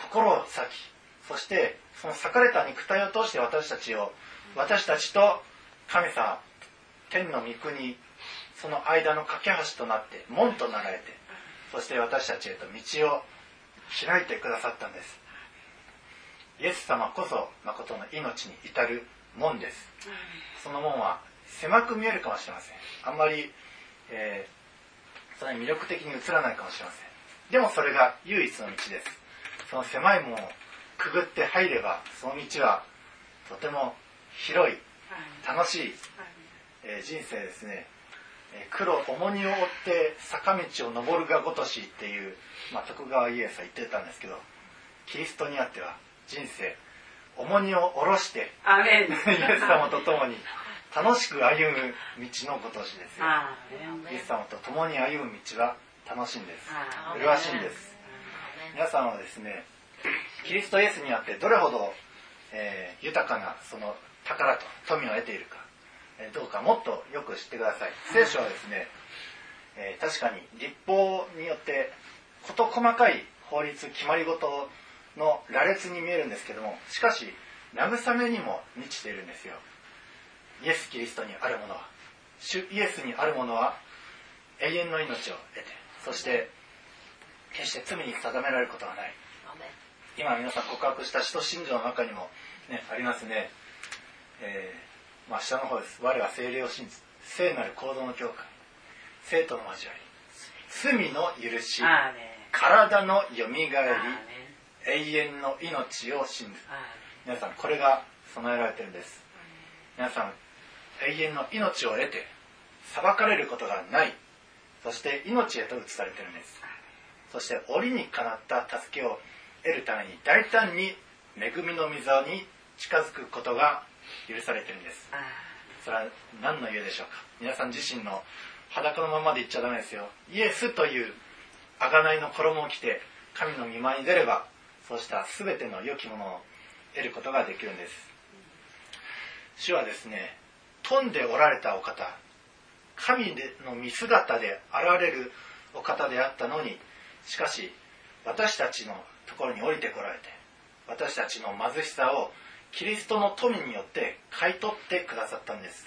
心を裂きそしてその裂かれた肉体を通して私たちを私たちと神様天の御国その間の架け橋となって門となられてそして私たちへと道を開いてくださったんです。イエス様こそ誠の命に至る門です。その門は狭く見えるかもしれません。あんまり、えー、それに魅力的に映らないかもしれません。でもそれが唯一の道です。その狭い門をくぐって入ればその道はとても広い楽しい、えー、人生ですね。黒重荷を負って坂道を登るがごとしっていう、まあ、徳川家康は言ってたんですけどキリストにあっては人生重荷を下ろして イエス様と共に楽しく歩む道のごとしですよ。イエス様と共に歩む道は楽しいんです。麗しいんです。皆さんはですねキリストイエスにあってどれほど、えー、豊かなその宝と富を得ているか、えー、どうかもっとよく知ってください。聖書はですね、えー、確かに立法によって事細かい法律決まり事の羅列に見えるんですけどもしかし慰めにも満ちているんですよイエス・キリストにあるものは主イエスにあるものは永遠の命を得てそして決して罪に定められることはない。今皆さん告白した使徒信条の中にも、ね、ありますね、えー、まあ、下の方です。我は精霊を信じ聖なる行動の教会。生徒の交わり。罪の許し。体のよみがえり永遠の命を信ず皆さんこれが備えられてるんです。皆さん永遠の命を得て裁かれることがない。そして命へと移されてるんです。そして折にかなった助けを得るために大胆に恵みの溝に近づくことが許されてるんです。それは何の家でしょうか？皆さん自身の裸のままで言っちゃダメですよ。イエスという贖いの衣を着て神の御前に出ればそうした全ての良きものを得ることができるんです。主はですね富んでおられたお方神の見姿で現れるお方であったのにしかし私たちのところに降りてこられて私たちの貧しさをキリストの富によって買い取ってくださったんです、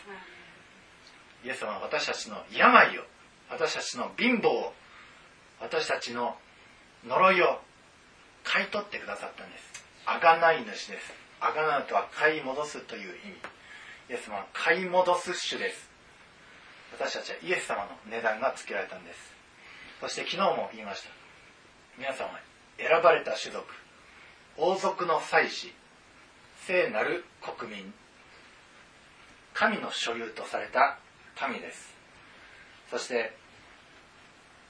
イエス様は私たちの病を私たちの貧乏を私たちの呪いを買い取ってくださったんです。贖い主です。贖うとは買い戻すという意味。イエス様は買い戻す主です。私たちはイエス様の値段がつけられたんです。そして昨日も言いました。皆様選ばれた種族。王族の祭司。聖なる国民。神の所有とされた民です。そして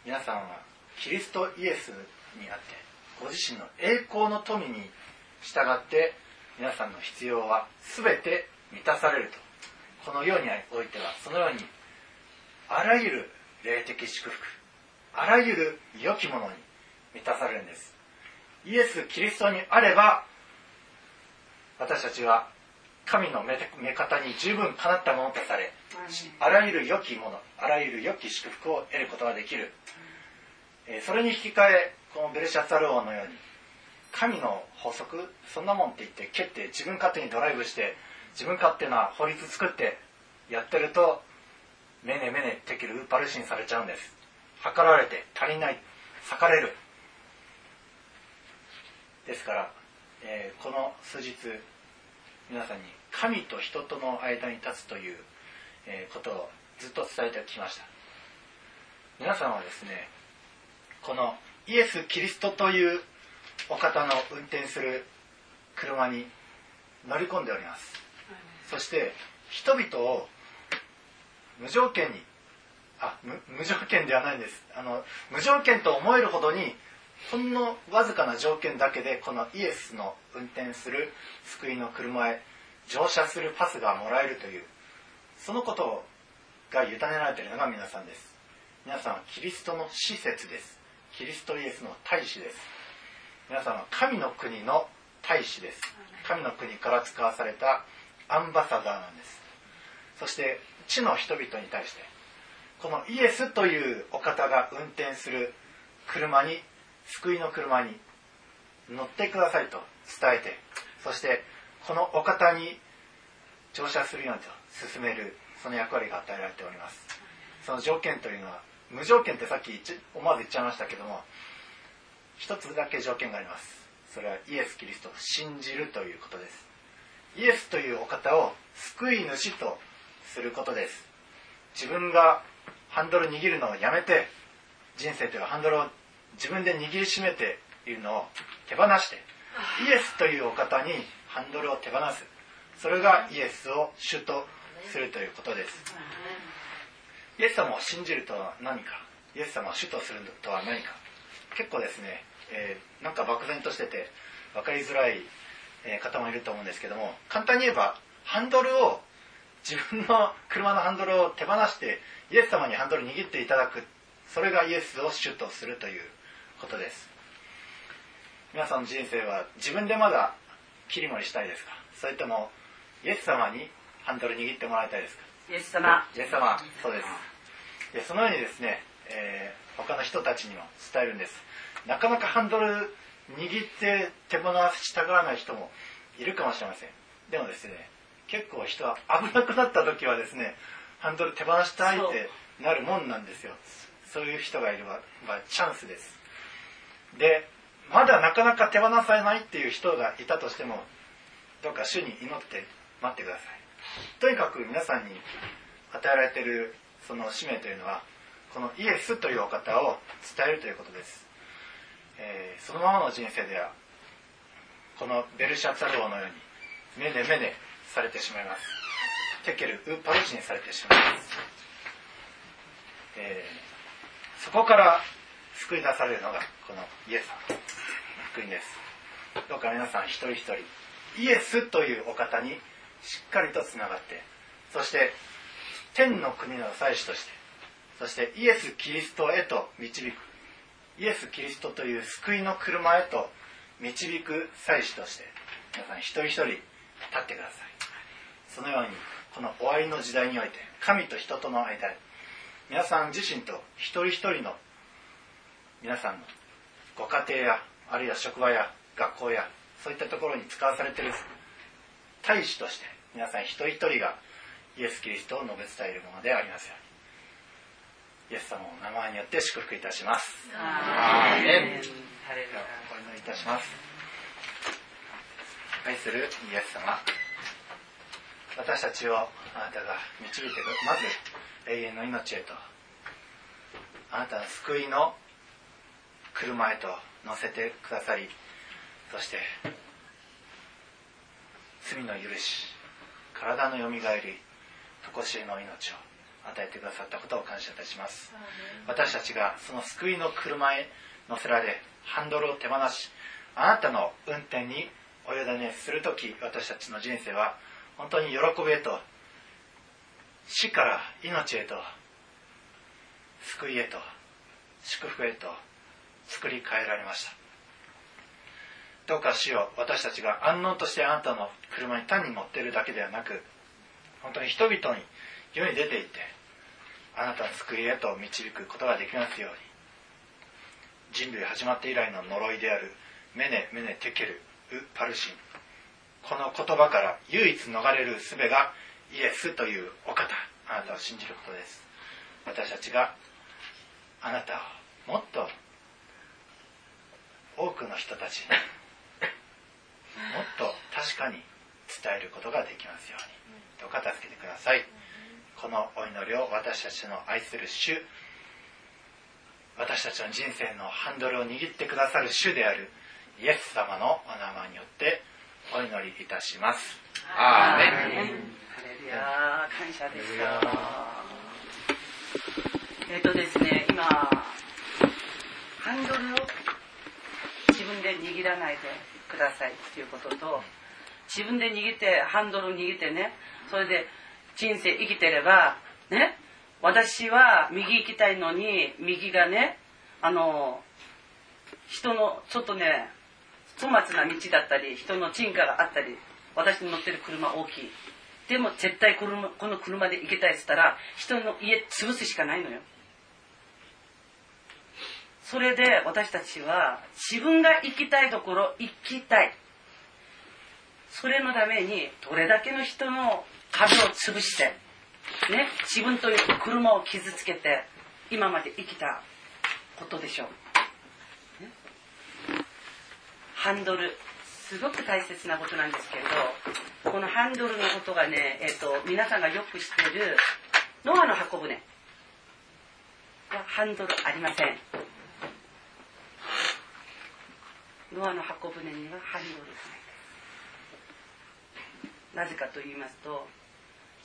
皆さんはキリストイエスにあってご自身の栄光の富に従って皆さんの必要は全て満たされると。この世においてはそのようにあらゆる霊的祝福あらゆる良きものに満たされるんです。イエス・キリストにあれば私たちは神の目方に十分かなったものとされあらゆる良きものあらゆる良き祝福を得ることができる、それに引き換えこのベルシャツァル王のように神の法則そんなもんって言って蹴って自分勝手にドライブして自分勝手な法律作ってやってるとメネメネテキルウーパルシンされちゃうんです。測られて足りない裂かれる。ですから、えーこの数日皆さんに神と人との間に立つという、えーことをずっと伝えてきました。皆さんはですねこのイエス・キリストというお方の運転する車に乗り込んでおります。そして人々を無条件にあ無無条件ではないんです。あの無条件と思えるほどにほんのわずかな条件だけでこのイエスの運転する救いの車へ乗車するパスがもらえるというそのことが委ねられているのが皆さんです。皆さんはキリストの施設です。キリストイエスの大使です。皆さんは神の国の大使です。神の国から使わされたアンバサダーなんです。そして地の人々に対してこのイエスというお方が運転する車に救いの車に乗ってくださいと伝えてそしてこのお方に乗車するようにと進めるその役割が与えられております。その条件というのは無条件ってさっき思わず言っちゃいましたけども一つだけ条件があります。それはイエス・キリストを信じるということです。イエスというお方を救い主とすることです。自分がハンドル握るのをやめて人生というハンドルを自分で握りしめているのを手放してイエスというお方にハンドルを手放す。それがイエスを主とするということです。イエス様を信じるとは何か？イエス様を主とするとは何か？結構ですね、えーなんか漠然としてて分かりづらい、方もいると思うんですけども簡単に言えばハンドルを自分の 車のハンドルを手放してイエス様にハンドル握っていただくそれがイエスを主とするということです。皆さんの人生は自分でまだ切り盛りしたいですか？それともイエス様にハンドル握ってもらいたいですか？イエス様。イエス様。そうです。でそのようにですね、えー他の人たちにも伝えるんです。なかなかハンドル握って手放したがらない人もいるかもしれません。でもですね結構人は危なくなった時はですねハンドル手放したいってなるもんなんですよ。そういう人がいれば、まあ、チャンスです。でまだなかなか手放されないっていう人がいたとしてもどうか主に祈って待ってください。とにかく皆さんに与えられてるその使命というのはこのイエスというお方を伝えるということです、えーそのままの人生ではこのベルシャツァル王のように目で目でされてしまいます。テケルウパルチにされてしまいます、えーそこから救い出されるのがこのイエス様福音です。どうか皆さん一人一人イエスというお方にしっかりとつながってそして天の国の祭司としてそしてイエス・キリストへと導くイエス・キリストという救いの車へと導く祭司として皆さん一人一人立ってくださいそのようにこの終わりの時代において神と人との間で皆さん自身と一人一人の皆さんのご家庭やあるいは職場や学校やそういったところに使わされている大使として皆さん一人一人がイエス・キリストを述べ伝えるものでありますよイエス様の名前によって祝福いたします。アーメン。お祈りいたします。愛するイエス様私たちをあなたが導いてまず永遠の命へとあなたの救いの車へと乗せてくださりそして罪の許し体のよみがえり常しえの命を与えてくださったことを感謝いたします。私たちがその救いの車へ乗せられハンドルを手放しあなたの運転にお委ねする時私たちの人生は本当に喜びへと死から命へと救いへと祝福へと作り変えられました。どうか主よ私たちが安穏としてあなたの車に単に乗っているだけではなく本当に人々に世に出ていってあなたの救いへと導くことができますように。人類始まって以来の呪いであるメネメネテケルウパルシン。この言葉から唯一逃れる術がイエスというお方。あなたを信じることです。私たちがあなたをもっと多くの人たちにもっと確かに伝えることができますように。どうか助けてください。このお祈りを私たちの愛する主私たちの人生のハンドルを握ってくださる主であるイエス様のお名前によってお祈りいたします。アーメン。ハレルヤ感謝ですよ。えっ、とですね今ハンドルを自分で握らないでくださいっていうことと自分で握ってハンドルを握ってねそれで人生生きてればね私は右行きたいのに右がねあの人のちょっとね粗末な道だったり人の沈下があったり私の乗ってる車大きい。でも絶対このこの車で行きたいっつったら人の家潰すしかないのよ。それで私たちは自分が行きたいところ行きたい。それのためにどれだけの人の壁を潰してね自分という車を傷つけて今まで生きたことでしょう、ね。ハンドル。すごく大切なことなんですけれどこのハンドルのことがね、えー、と皆さんがよく知っているノアの箱舟。はハンドルありません。ノアの箱舟にはハンドルがない。なぜかと言いますと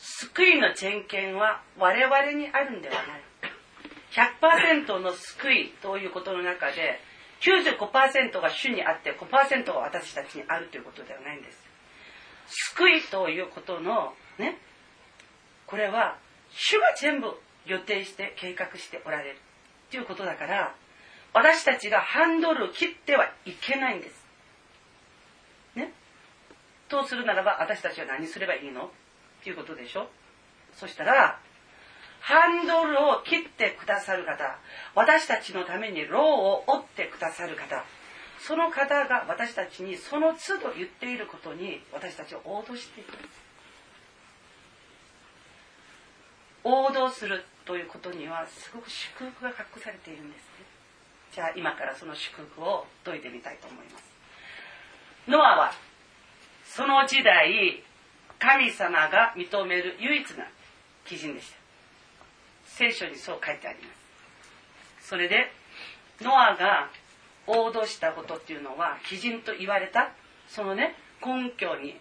救いの全権は我々にあるんではない。100%の救いということの中で95%が主にあって5%が私たちにあるということではないんです。救いということのねこれは主が全部予定して計画しておられるということだから私たちがハンドルを切ってはいけないんです。ね。とするならば私たちは何すればいいの？っていうことでしょ？そしたらハンドルを切ってくださる方私たちのためにローを折ってくださる方その方が私たちにその都度言っていることに私たちを応答していく。んです応答するということにはすごく祝福が隠されているんですね。じゃあ今からその祝福を解いてみたいと思います。ノアはその時代神様が認める唯一な基人でした。聖書にそう書いてあります。それでノアが応答したことっていうのは基人と言われたそのね根拠に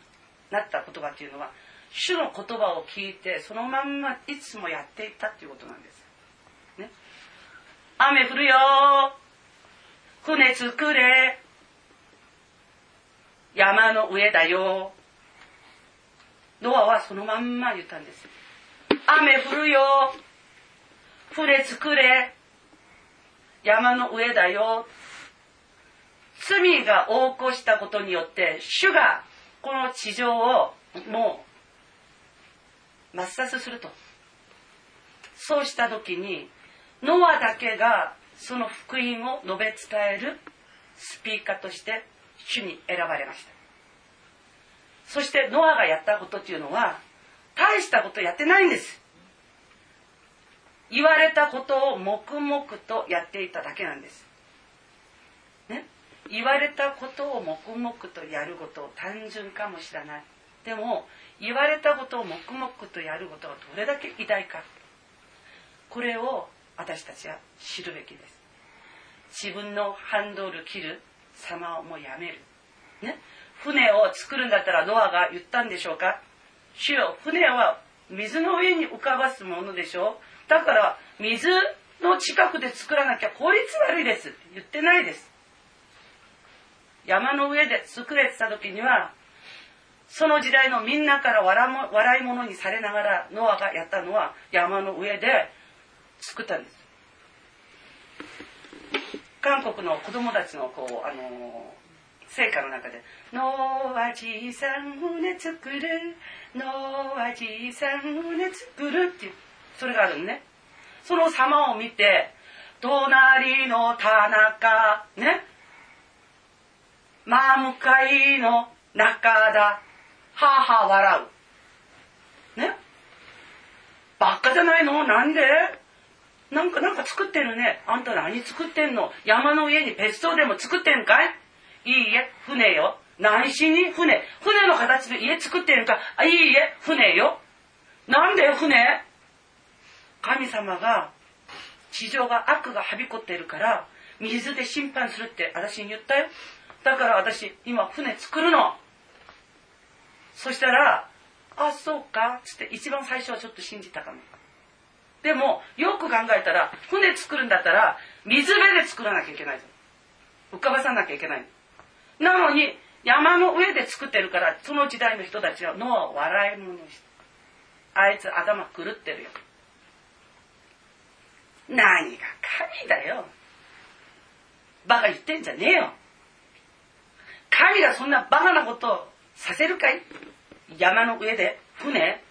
なった言葉っていうのは主の言葉を聞いてそのまんまいつもやっていったっていうことなんです、ね、雨降るよ。船作れ。山の上だよ。ノアはそのまんま言ったんです雨降るよ船作れ山の上だよ罪が横行したことによって主がこの地上をもう抹殺するとそうした時にノアだけがその福音を述べ伝えるスピーカーとして主に選ばれましたそしてノアがやったことっていうのは大したことやってないんです。言われたことを黙々とやっていただけなんです。ね、言われたことを黙々とやること単純かもしれない。でも言われたことを黙々とやることがどれだけ偉大か。これを私たちは知るべきです。自分のハンドル切る様をもうやめる、ね、船を作るんだったらノアが言ったんでしょうか？主よ船は水の上に浮かばすものでしょう。だから水の近くで作らなきゃ効率悪いです。言ってないです。山の上で作れてた時にはその時代のみんなから笑い物にされながらノアがやったのは山の上で作ったんです。韓国の子供たちのこうあの聖歌の中で「ノアじいさん船作る。ノアじいさん船作る」っていう。それがあるのね。その様を見て隣の田中ね。真向かいの中田母笑う。ね。ばっかじゃないの？なんで？なんかなんか作ってるね。あんた何作ってんの？山の上に別荘でも作ってんかい？いいえ船よ。何しに船。船の形の家作ってんか。あいいえ船よ。なんで船。神様が地上が悪がはびこってるから水で審判するって私に言ったよ。だから私今船作るの。そしたら「あそうか」つって一番最初はちょっと信じたかも。でもよく考えたら船作るんだったら水辺で作らなきゃいけない浮かばさなきゃいけない。なのに山の上で作ってるからその時代の人たちは脳を笑い物にしてあいつ頭狂ってるよ。何が神だよ。バカ言ってんじゃねえよ。神がそんなバカなことをさせるかい？山の上で船？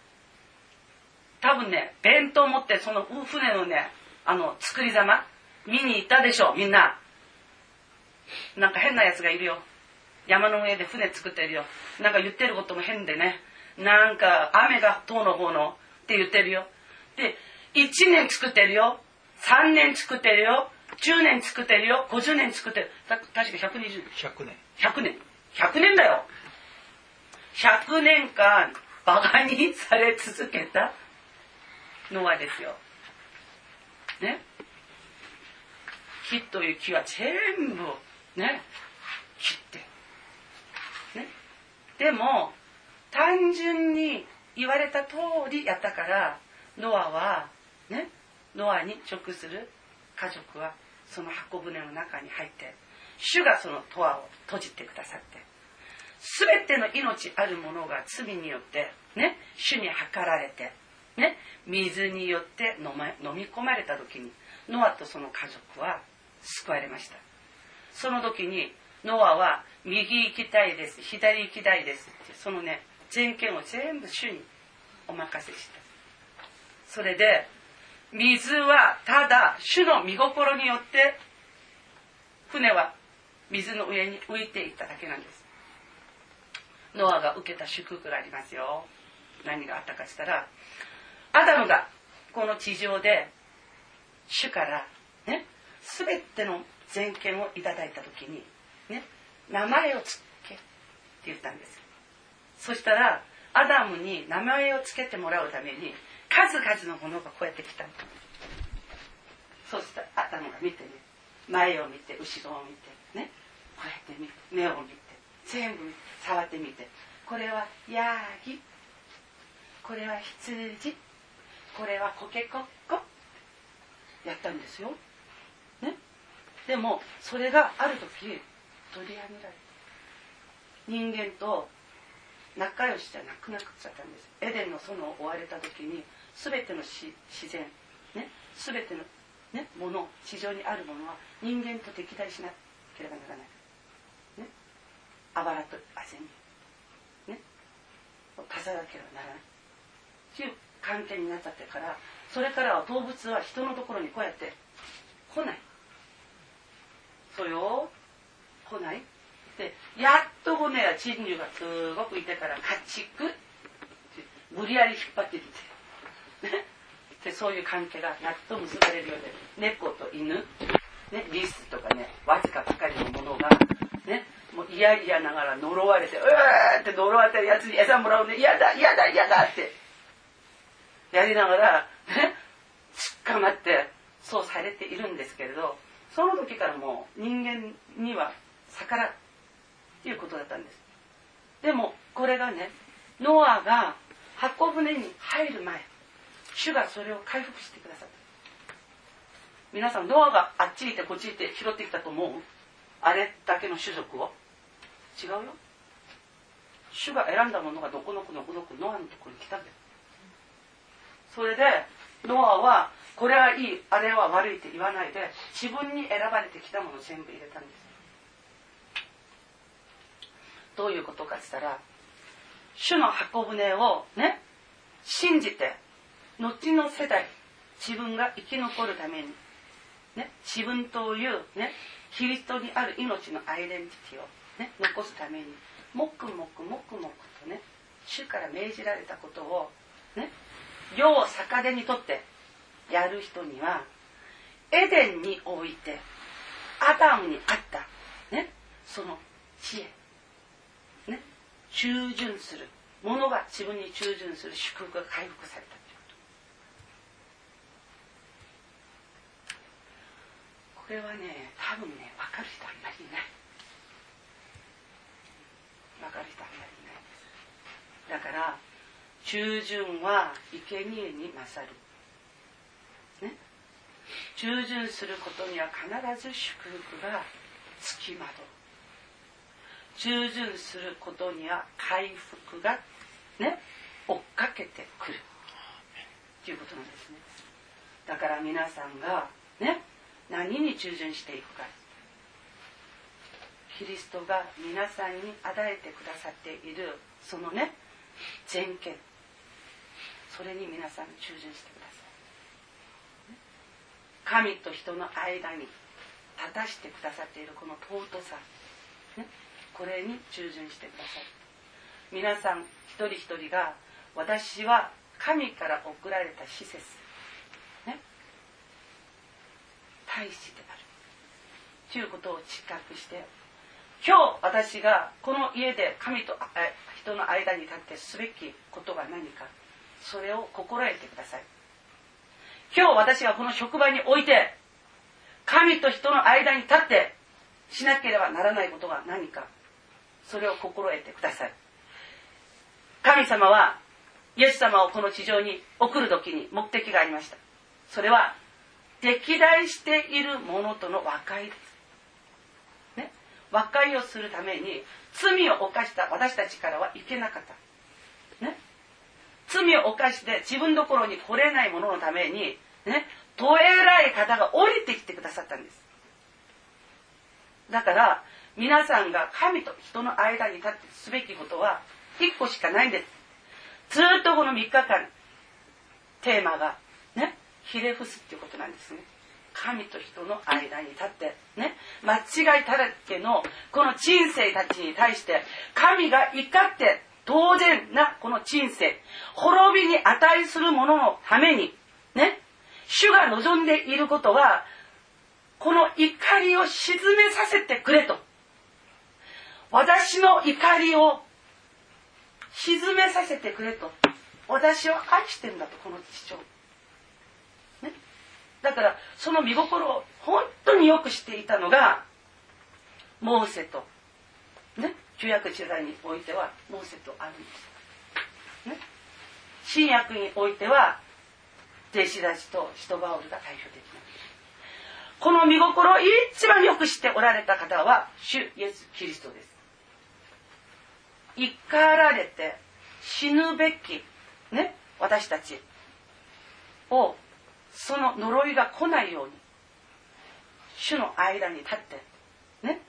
多分ね弁当持ってその船のねあの作りざま見に行ったでしょみんな。なんか変なやつがいるよ。山の上で船作ってるよ。なんか言ってることも変でね。なんか雨が遠の方のって言ってるよ。で1年作ってるよ。3年作ってるよ。10年作ってるよ。50年作ってる。確か120 100年。100年。100年だよ。100年間バカにされ続けた。ノアですよ。ね。木という木は全部ね切って。ねでも単純に言われた通りやったからノアはねノアに直する家族はその箱舟の中に入って主がそのドアを閉じてくださって全ての命あるものが罪によってね主に計られてね水によって飲,、ま、飲み込まれた時にノアとその家族は救われました。その時にノアは右行きたいです。左行きたいですって。そのね全権を全部主にお任せした。それで水はただ主の御心によって船は水の上に浮いていっただけなんです。ノアが受けた祝福がありますよ。何があったかしたらアダムがこの地上で主からね全ての全権をいただいた時に名前をつけって言ったんですそしたらアダムに名前をつけてもらうために数々のものがこうやってきたそうしたらアダムが見てね前を見て後ろを見てねこうやって見て目を見て全部触ってみてこれはヤギこれは羊これはコケコッコやったんですよ、ね、でもそれがある時取り上げられ人間と仲良しじゃなくなっちゃったんです。エデンの園を追われた時に全ての自然、ね、全ての、ね、もの地上にあるものは人間と敵対しなければならない、ね、あばらとあぜに、ね、足さなければならない。という関係になっちゃってからそれからは動物は人のところにこうやって来ない。そうよ来ない？でやっと骨や人類がすごくいてから家畜無理やり引っ張ってきて、ね、でそういう関係がやっと結ばれるようで猫と犬、ね、リスとかねわずかばかりのものがね？もう嫌々ながら呪われてうーって呪われてるやつに餌もらうね。嫌だ嫌だ嫌だって。やりながらね？捕まってそうされているんですけれどその時からもう人間には逆らう。っていうことだったんです。でもこれがねノアが箱舟に入る前主がそれを回復してくださった。皆さんノアがあっち行ってこっち行って拾ってきたと思う？あれだけの種族を？違うよ。主が選んだものがどこのこのこのこノアのところに来たんだよ。それでノアはこれはいいあれは悪いって言わないで自分に選ばれてきたものを全部入れたんです。どういうことかって言ったら主の箱舟をね信じて後の世代自分が生き残るために、ね、自分というねキリストにある命のアイデンティティを、ね、残すためにもくもくもくもくとね主から命じられたことをね世を逆手にとってやる人にはエデンにおいてアダムにあったねその知恵。従順するものが自分に従順する。祝福が回復されたということこれはね多分ね分かる人あんまりいない。分かる人あんまりいない。ですだから従順は生贄に勝る。ね？従順することには必ず祝福がつきまとう。従順することには回復がね追っかけてくるということなんですね。だから皆さんがね何に従順していくか。キリストが皆さんに与えてくださっているそのね全権。それに皆さん従順してください。神と人の間に立たしてくださっているこの尊さ、ね、これに従順してください。皆さん一人一人が私は神から送られた施設ね大使である。ということを自覚して今日私がこの家で神と人の間に立ってすべきことが何かそれを心得てください。今日私がこの職場において神と人の間に立ってしなければならないことが何か。それを心得てください。神様はイエス様をこの地上に送る時に目的がありました。それは敵対している者との和解です、ね、和解をするために罪を犯した私たちからはいけなかった、ね、罪を犯して自分どころに来れない者ののためにね？どえらい方が降りてきてくださったんです。だから皆さんが神と人の間に立ってすべきことは1個しかないんです。ずっとこの3日間テーマがねひれ伏すっていうことなんですね。神と人の間に立ってね間違いだらけのこの人生たちに対して神が怒って当然なこの人生滅びに値する者のためにね主が望んでいることはこの怒りを沈めさせてくれと。私の怒りを沈めさせてくれと。私を愛してんだとこの父親、ね、だからその見心を本当によくしていたのがモーセと。ね。旧約時代においてはモーセとあるんです、ね、新約においては弟子たちとシトバオルが代表的なこの見心を一番よく知っておられた方は主イエス・キリストです。怒られて死ぬべき、ね、私たちをその呪いが来ないように主の間に立ってね。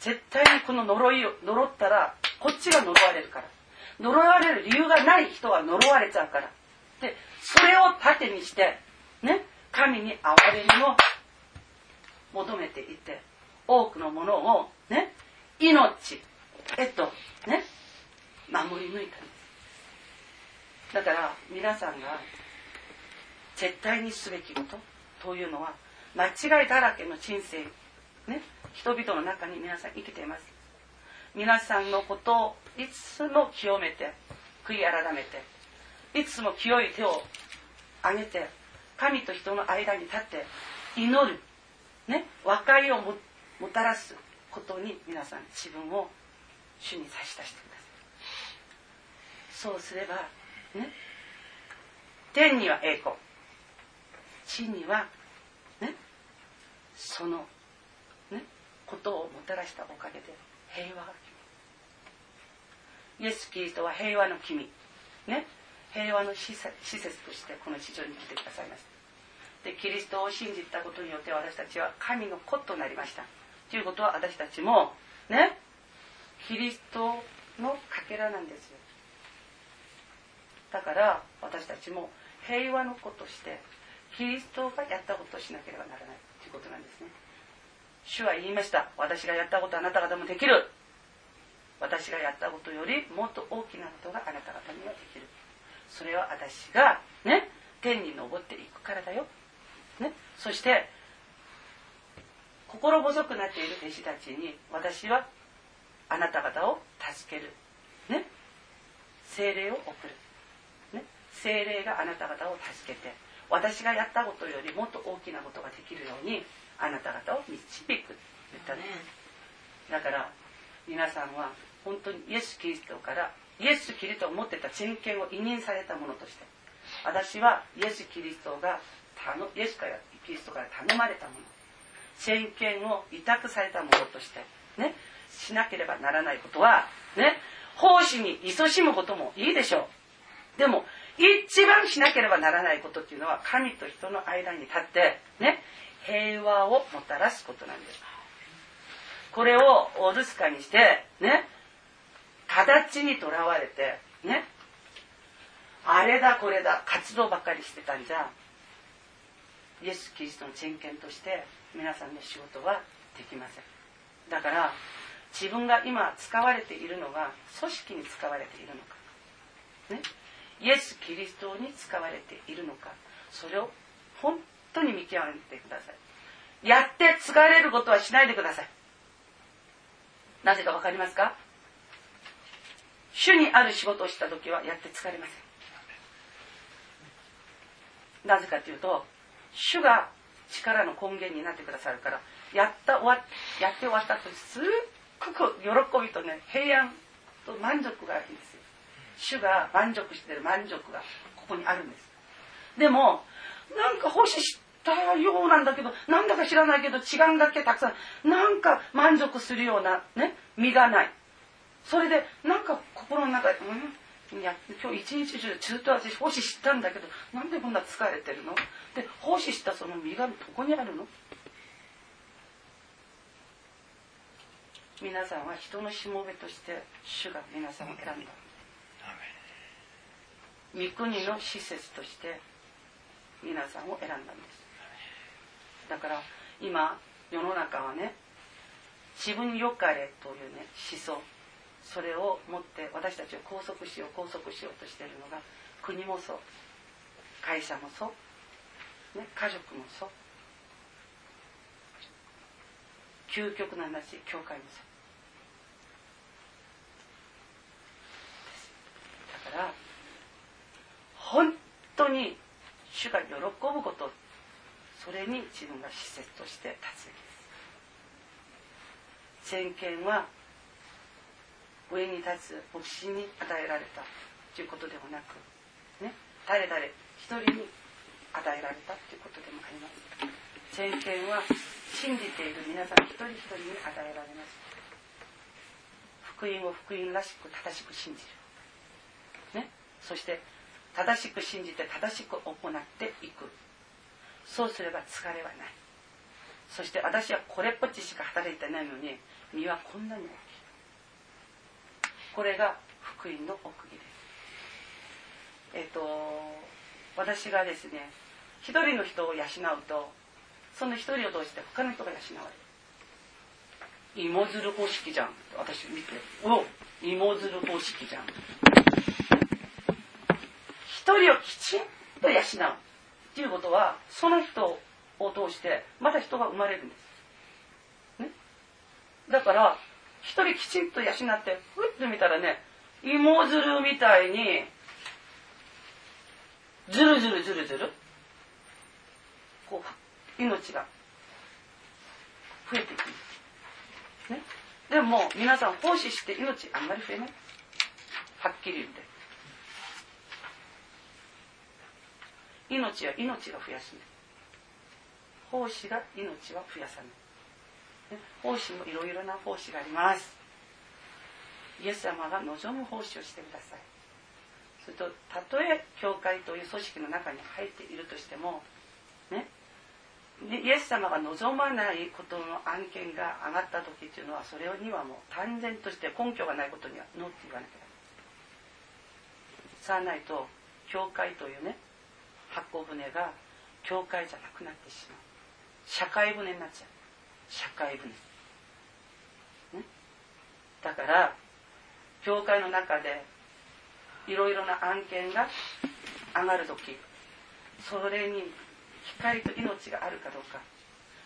絶対にこの呪いを呪ったらこっちが呪われるから。呪われる理由がない人は呪われちゃうから。でそれを盾にしてね神に憐れみを求めていて多くのものをね命。えっとね。守り抜いた。んですだから皆さんが絶対にすべきこと。というのは間違いだらけの人生。ね。人々の中に皆さん生きています。皆さんのことをいつも清めて悔い改めていつも清い手を挙げて神と人の間に立って祈る、ね、和解をもたらす。ことに皆さん自分を主に差し出してください。そうすればね。天には栄光。地にはね。そのね。ことをもたらしたおかげで平和がイエス・キリストは平和の君。ね。平和の施設としてこの地上に来てくださいましたでキリストを信じたことによって私たちは神の子となりました。ということは私たちもねキリストのかけらなんですよ。だから私たちも平和の子としてキリストがやったことをしなければならないということなんですね。主は言いました。私がやったことあなた方もできる。私がやったことよりもっと大きなことがあなた方にはできる。それは私がね天に昇っていくからだよ、ね、そして心細くなっている弟子たちに私はあなた方を助ける、ね、精霊を送る、ね、精霊があなた方を助けて私がやったことよりもっと大きなことができるようにあなた方を導く。言ったね。だから皆さんは本当にイエス・キリストからイエス・キリストを持ってた人権を委任されたものとして私はイエス・キリストがイエスからキリストから頼まれたもの先見を委託されたものとしてねしなければならないことはね奉仕に勤しむこともいいでしょう。でも一番しなければならないことっていうのは神と人の間に立ってね平和をもたらすことなんです。これをおずつかにしてね形にとらわれてねあれだこれだ活動ばっかりしてたんじゃイエス・キリストの人権として皆さんの仕事はできません。だから自分が今使われているのが組織に使われているのか、ね、イエス・キリストに使われているのか。それを本当に見極めてください。やって疲れることはしないでください。なぜか分かりますか？主にある仕事をした時はやって疲れません。なぜかというと主が力の根源になってくださるからやった終わやって終わった後すっごく喜びとね平安と満足があるんですよ。主が満足してる満足がここにあるんです。でもなんか奉仕したようなんだけどなんだか知らないけど違うんだっけたくさん。なんか満足するようなね身がない。それでなんか心の中でうんいや今日一日中ずっと私奉仕したんだけどなんでこんな疲れてるの？で奉仕したその身がどこにあるの？皆さんは人のしもべとして主が皆さんを選んだ。御国の施設として皆さんを選んだんです。だから今世の中はね自分よかれというね思想それを持って私たちを拘束しよう拘束しようとしているのが国もそう会社もそう、ね、家族もそう究極な話教会もそうだから本当に主が喜ぶこと。それに自分が施設として立つです。先見は上に立つ牧師に与えられたということではなく、ね、誰々一人に与えられたということでもあります。先見は信じている皆さん一人一人に与えられます。福音を福音らしく正しく信じる、ね、そして正しく信じて正しく行っていくそうすれば疲れはない。そして私はこれっぽっちしか働いてないのに身はこんなに大きい。これが福音の奥義です。えっ、と私がですね一人の人を養うとその一人を通して他の人が養われる。芋づる方式じゃん。私見て。お芋づる方式じゃん。一人をきちんと養う。っていうことはその人を通してまた人が生まれるんです、ね、だから一人きちんと養ってふっと見たらね芋づるみたいにずるずるずるずる。こう命が増えていくです、ね、でも皆さん奉仕して命あんまり増えない。はっきり言って。命は命が増やすんです奉仕が命は増やさない。奉仕もいろいろな奉仕があります。イエス様が望む奉仕をしてください。それとたとえ教会という組織の中に入っているとしてもイエス様が望まないことの案件が上がった時っていうのはそれにはもう単然として根拠がないことにはノーって言わなきゃ。さあないと教会というね箱舟が教会じゃなくなってしまう。社会船になっちゃう。社会船、ね、だから教会の中でいろいろな案件が上がる時それに光と命があるかどうか。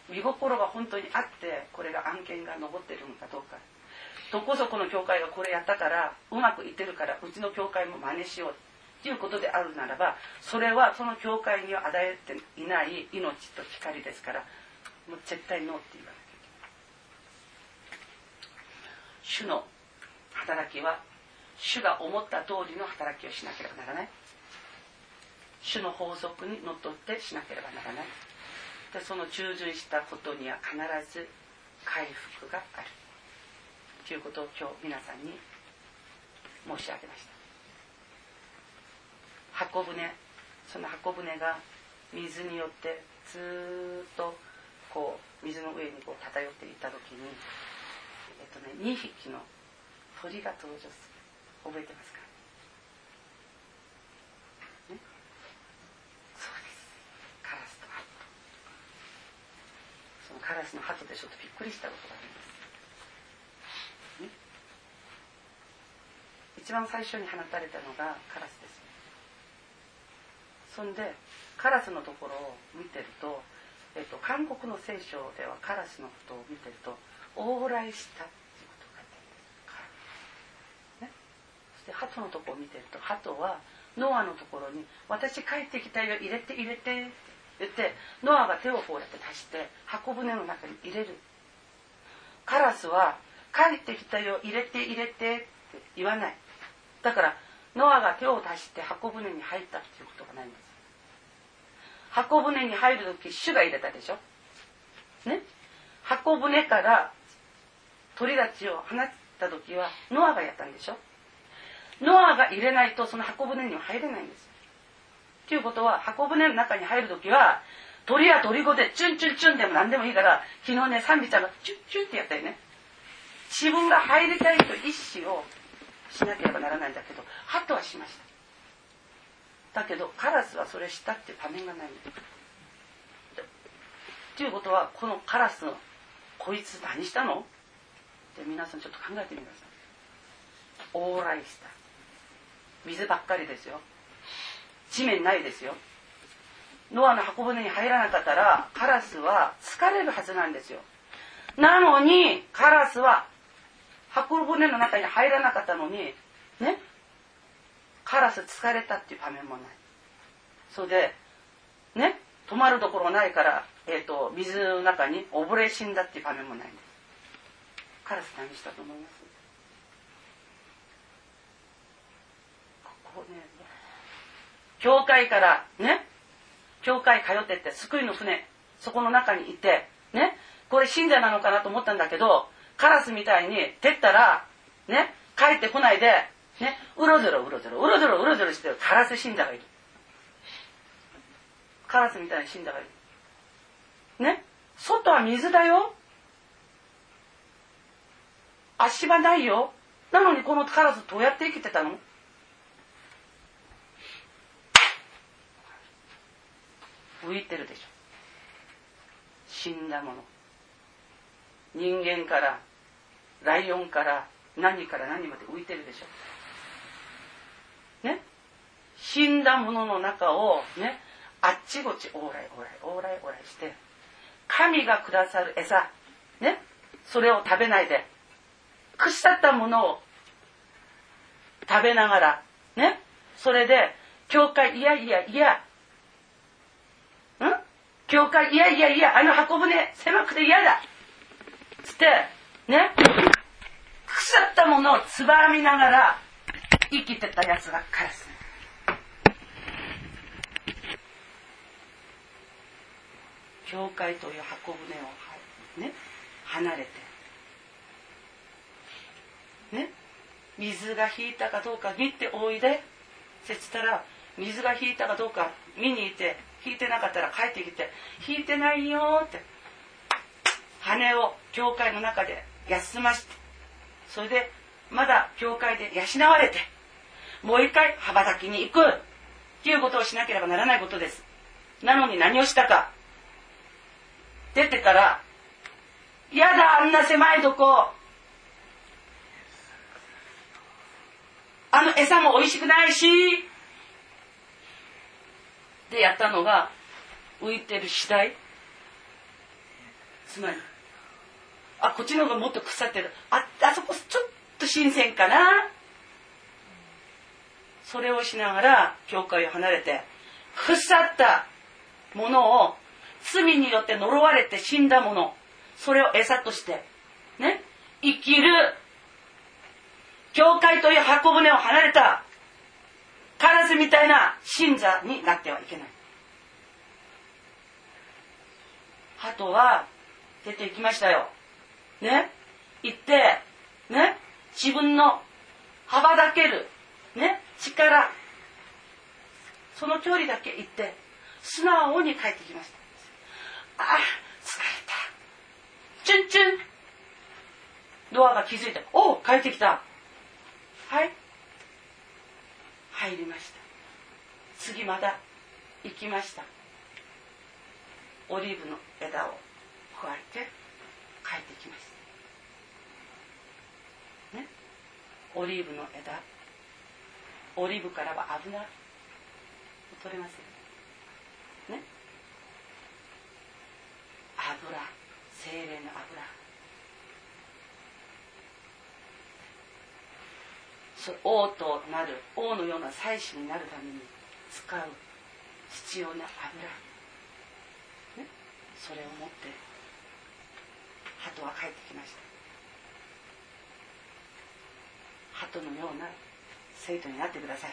見心が本当にあってこれが案件が残ってるのかどうか。どこそこの教会がこれやったからうまくいってるからうちの教会も真似しよう。ということであるならばそれはその教会には与えていない命と光ですからもう絶対ノーって言わなきゃいけない。主の働きは主が思った通りの働きをしなければならない。主の法則にのっとってしなければならない。でその従順したことには必ず回復がある。ということを今日皆さんに申し上げました。箱舟その箱舟が水によってずっとこう水の上にこう漂っていた時に、えっとね、2匹の鳥が登場する。覚えてますか？カラスの鳩でちょっとびっくりしたことがあります、ね、一番最初に放たれたのがカラスです。そんでカラスのところを見てると、えっと、韓国の聖書ではカラスのことを見てると往来したっていうことが書いてあるんです、ね、そして鳩のところを見てると鳩はノアのところに「私帰ってきたよ入れて入れて」って言ってノアが手をこうやって足して箱舟の中に入れる。カラスは帰ってきたよ入れて入れてって言わない。だからノアが手を足して箱舟に入ったっていうことがないんです。箱舟に入る時主が入れたでしょ。ね。箱舟から鳥たちを放った時はノアがやったんでしょ。ノアが入れないとその箱舟には入れないんです。っていうことは箱舟の中に入る時は鳥や鳥語でチュンチュンチュンでも何でもいいから昨日ねサンビちゃんがチュンチュンってやったよね。自分が入りたいと意思をしなければならないんだけどハトはしました。だけどカラスはそれしたっていう場面がないっていうことはこのカラスのこいつ何したの？って皆さんちょっと考えてみてください。往来した。水ばっかりですよ。地面ないですよ。ノアの箱舟に入らなかったらカラスは疲れるはずなんですよ。なのにカラスは箱舟の中に入らなかったのにねカラス疲れたっていう場面もない。それでね止まるところないから、えーと、水の中に溺れ死んだっていう場面もないんです。カラス何したと思います？ここね教会からね教会通ってって救いの船そこの中にいてねこれ信者なのかなと思ったんだけどカラスみたいに蹴ったらね帰ってこないでねうろずろうろずろうろずろうろずろしてるカラス信者がいる。カラスみたいに信者がいる。ね外は水だよ。足場ないよ。なのにこのカラスどうやって生きてたの？浮いてるでしょ。死んだもの。人間からライオンから何から何まで浮いてるでしょ。ね？死んだものの中をね？あっちこっち往来往来往来往来して神がくださる餌ね？それを食べないで腐ったものを食べながらね？それで教会いやいやいや教会、いやいやいや、あの箱舟、狭くて嫌だ。つって、ね、腐ったものをつばみながら生きてたやつがカラス。教会という箱舟を、ね、離れて、ね、水が引いたかどうか見ておいで、そしたら、水が引いたかどうか見に行って、弾いてなかったら帰ってきて「弾いてないよ」って。羽を教会の中で休まして。それでまだ教会で養われて。もう一回羽ばたきに行く。っていうことをしなければならないことです。なのに何をしたか。出てから「やだあんな狭いとこ。あの餌も美味しくないし」でやったのが浮いてる死体つまりあこっちの方がもっと腐ってる。ああそこちょっと新鮮かな。それをしながら教会を離れて腐ったものを罪によって呪われて死んだものそれを餌としてね生きる。教会という箱舟を離れた。カラスみたいな信者になってはいけない。鳩は出て行きましたよ。ね？行ってね？自分の羽ばたける。ね？力。その距離だけ行って素直に帰ってきました。ああ疲れた。チュンチュン。ドアが気づいておお帰ってきた。はい。入りました。次まだ行きました。オリーブの枝を加えて帰ってきました。ね。オリーブの枝。オリーブからは油取れますよね。油。精霊の油。王となる王のような祭司になるために使う必要な油、ね、それを持って鳩は帰ってきました。鳩のような生徒になってください。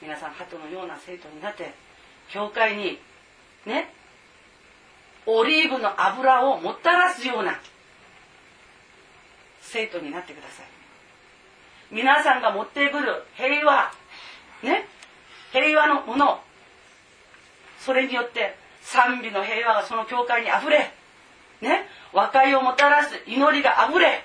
皆さん鳩のような生徒になって教会にね？オリーブの油をもたらすような生徒になってください。皆さんが持ってくる平和。ね。平和のもの。それによって賛美の平和がその教会にあふれ。ね。和解をもたらす祈りがあふれ。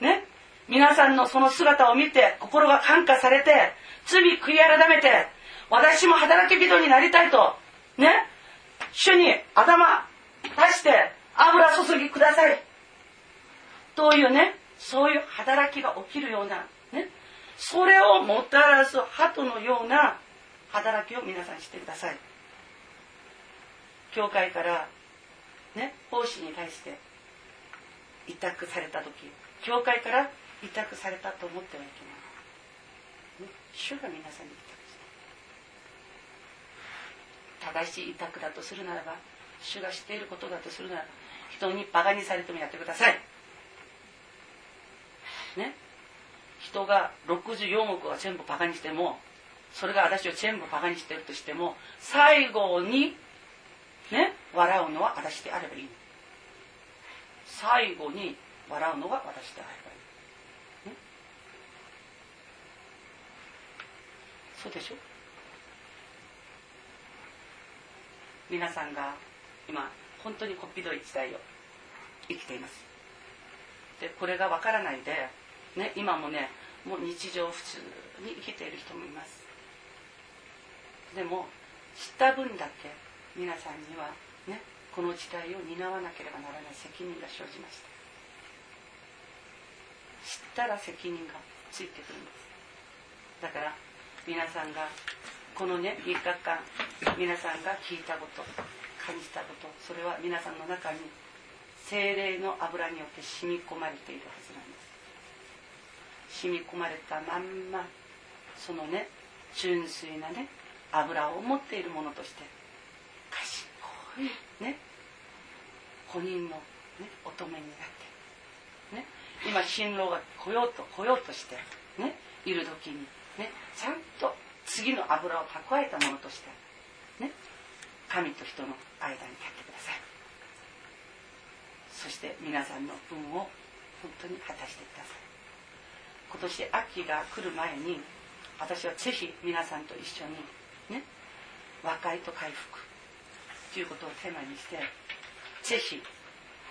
ね。皆さんのその姿を見て心が感化されて罪悔い改めて私も働き人になりたいとね。主に頭出して油注ぎください。というね。そういう働きが起きるようなねそれをもたらす鳩のような働きを皆さんしてください。教会からね奉仕に対して委託された時教会から委託されたと思ってはいけない、ね、主が皆さんに委託した正しい委託だとするならば主が知っていることだとするならば人にバカにされてもやってください。ね。人が64億は全部バカにしてもそれが私を全部バカにしてるとしても最後にね笑うのは私であればいい最後に笑うのが私であればいい、ね、そうでしょ？皆さんが今本当にこっぴどい時代を生きています。でこれがわからないでね、今もねもう日常普通に生きている人もいます。でも知った分だけ皆さんにはねこの時代を担わなければならない責任が生じました。知ったら責任がついてくるんです。だから皆さんがこのね3日間皆さんが聞いたこと感じたことそれは皆さんの中に精霊の油によって染み込まれているはずなんです。染み込まれたまんまそのね純粋なね油を持っているものとして賢いね子人の、ね、乙女になって、ね、今新郎が来ようと来ようとして、ね、いる時に、ね、ちゃんと次の油を蓄えたものとして、ね、神と人の間に立ってください。そして皆さんの分を本当に果たしてください。今年秋が来る前に私はぜひ皆さんと一緒にね和解と回復ということをテーマにしてぜひ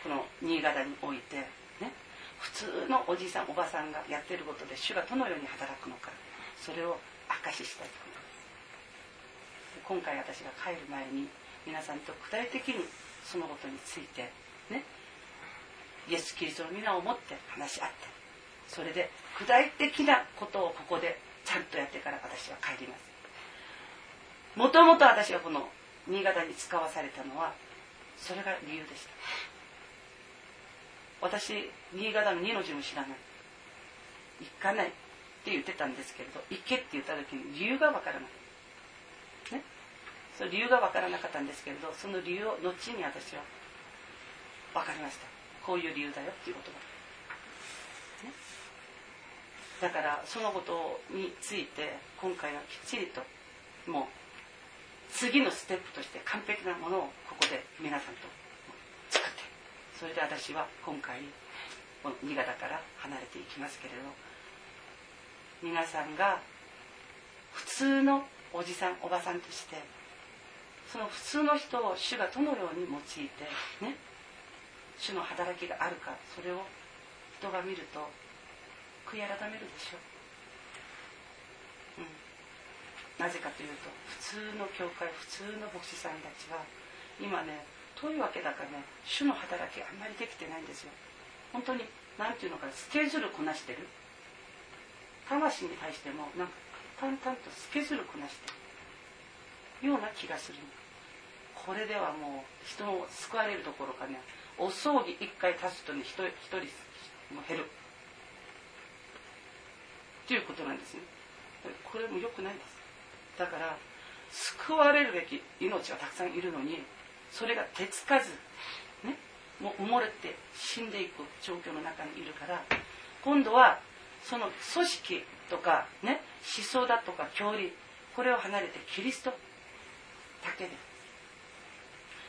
この新潟においてね普通のおじいさんおばさんがやってることで主がどのように働くのかそれを証ししたいと思います。今回私が帰る前に皆さんと具体的にそのことについてねイエス・キリストの皆を持って話し合ってそれで具体的なことをここでちゃんとやってから私は帰ります。もともと私がこの新潟に使わされたのはそれが理由でした。私新潟の二の字も知らない。行かないって言ってたんですけれど行けって言った時に理由がわからない。ね。その理由がわからなかったんですけれどその理由を後に私は分かりました。こういう理由だよっていうことが、だからそのことについて今回はきっちりともう次のステップとして完璧なものをここで皆さんと作ってそれで私は今回この新潟から離れていきますけれど皆さんが普通のおじさんおばさんとしてその普通の人を主がどのように用いてね主の働きがあるかそれを人が見ると悔い改めるでしょ。う、うん、なぜかというと普通の教会普通の牧師さんたちは今ねどういうわけだかね主の働きあんまりできてないんですよ。本当に何て言うのかなスケジュールこなしてる。魂に対してもなんか淡々とスケジュールこなしてる。ような気がするこれではもう人を救われるところかねお葬儀一回立つとね一人も減る。っていうことなんですね。これも良くないです。だから救われるべき命はたくさんいるのにそれが手つかず、ね、もう埋もれて死んでいく状況の中にいるから今度はその組織とか、ね、思想だとか教理これを離れてキリストだけで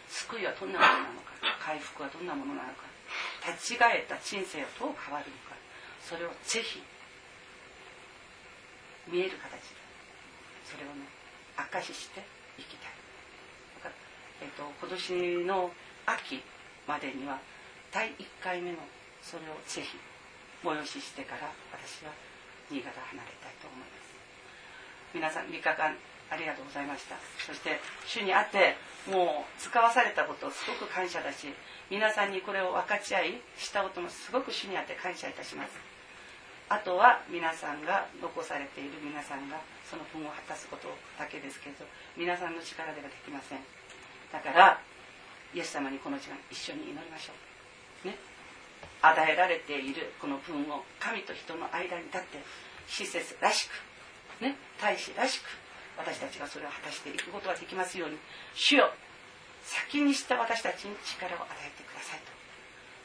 救いはどんなものなのか回復はどんなものなのか立ち返った人生はどう変わるのかそれをぜひ見える形でそれをね証ししていきたいだから、えーと、今年の秋までには第1回目のそれをぜひ催ししてから私は新潟離れたいと思います。皆さん3日間ありがとうございました。そして主にあってもう使わされたことすごく感謝だし皆さんにこれを分かち合いしたこともすごく主にあって感謝いたします。あとは皆さんが残されている皆さんがその分を果たすことだけですけど皆さんの力ではできません。だからイエス様にこの時間一緒に祈りましょう。ね。与えられているこの分を神と人の間に立って施設らしくね大使らしく私たちがそれを果たしていくことができますように主よ。先にした私たちに力を与えてくださいと。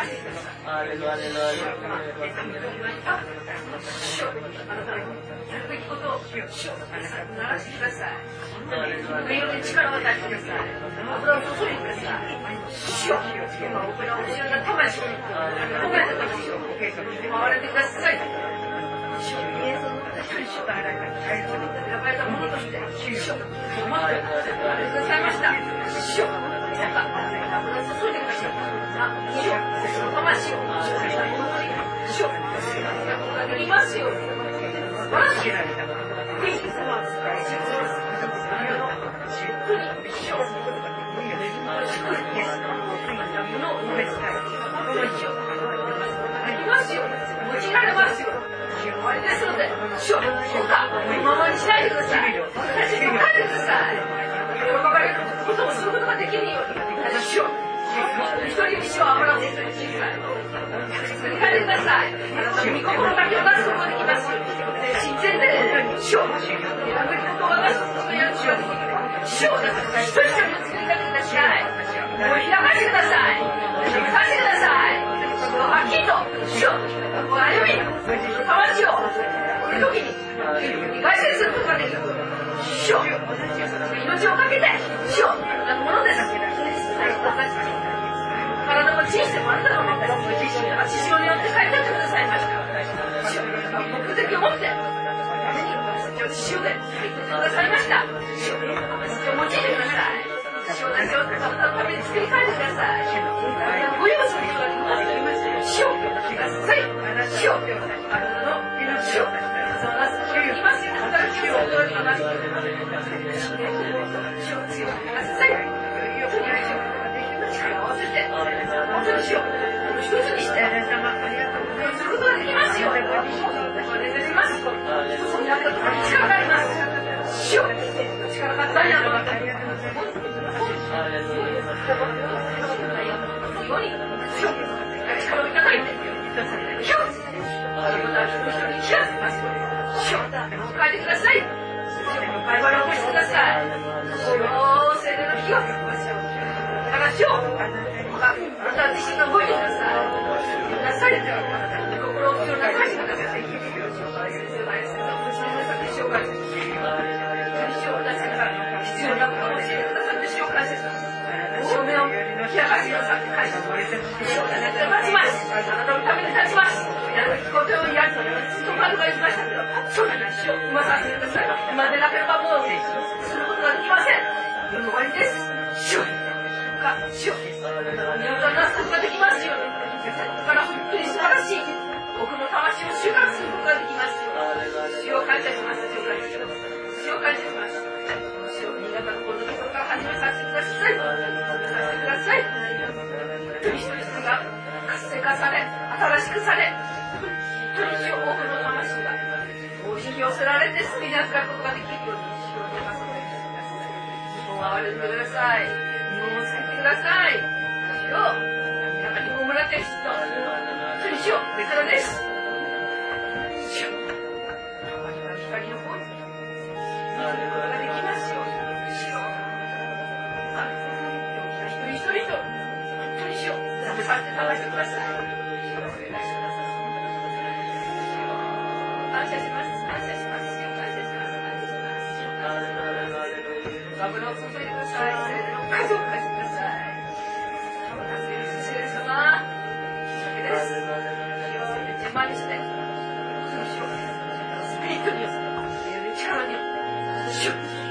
い。私にかってください。喜ばれることもすることができるように、主を一人一生主は油を本当に小さい。作り変えてください。あなたの御心だけを出すことができます。親善で、主を、選ぶこと私たちのやる主を、主を、一人一人の作り方ください。もう開かせてください。開かせてください。はっきりと、主を、もう歩み、魂を、この時に、外旋することができる。主を、命をかけて、主を、ものです。体も小さいもあなたのものです。父親によって書いてあってくださいました。目的を持って、父親で書いてくださいました。父を用いてください。父を何を体のために作り変えてください。ご用意することができます。主をください。主を、あなたの命を、そのなす主をいますよ。働きをことができます。主を強くください。力を合わせ、できますよ。お願いします。そんなことが力があります。しよう。力が大なのように、しよう。力をい、ます。しよう。変えください。会話を起こしてください。しよう。聖霊の火を。話をあなた自身が動いてください。なさい。心を強くなさい。紹介します。必要なことを教えてくださって紹介します。証明を開かせてくださって返します。立ちます。あなたのために立ちます。やるべきことをやると、ずっとカルが言いましたけど、そうな話を生まさせてください。今でなければもう、することができません。終わりです。主が主を見事なすことができますように。だから本当に素晴らしい僕の魂を収穫することができますよ主を感謝します。主を感謝します。主を感謝します。主を新潟のこのところから始めさせてください。させてください。一人一人が活性化され新しくされ本当に主を僕の魂がもう引き寄せられて好きになったことができるように主を願わせてくださいもう憐れんでくださいもうさせてください。よ、中にこむらってる人、本当に主よ、これからです。主よ、光の方に、見ることができますよ。主よ、一人一人と、本当に主よ、舐めさせて食べてください。お願いします。感謝します。感謝します。感謝します。感謝します。油を注いでください。数を貸してください。順番にして、そうしよう。スピリットによって、力によって、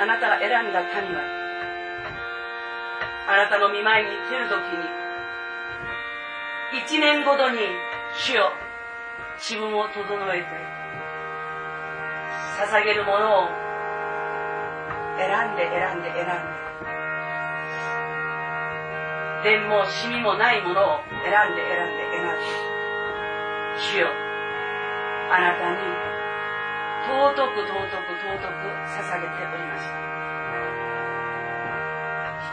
あなたが選んだ民は。あなたの見舞いに来る時に一年ごとに主よ自分を整えて捧げるものを選んで選んで選んで。善もシミもないものを選んで選んで選んで。主よあなたに尊く尊く尊く捧げておりました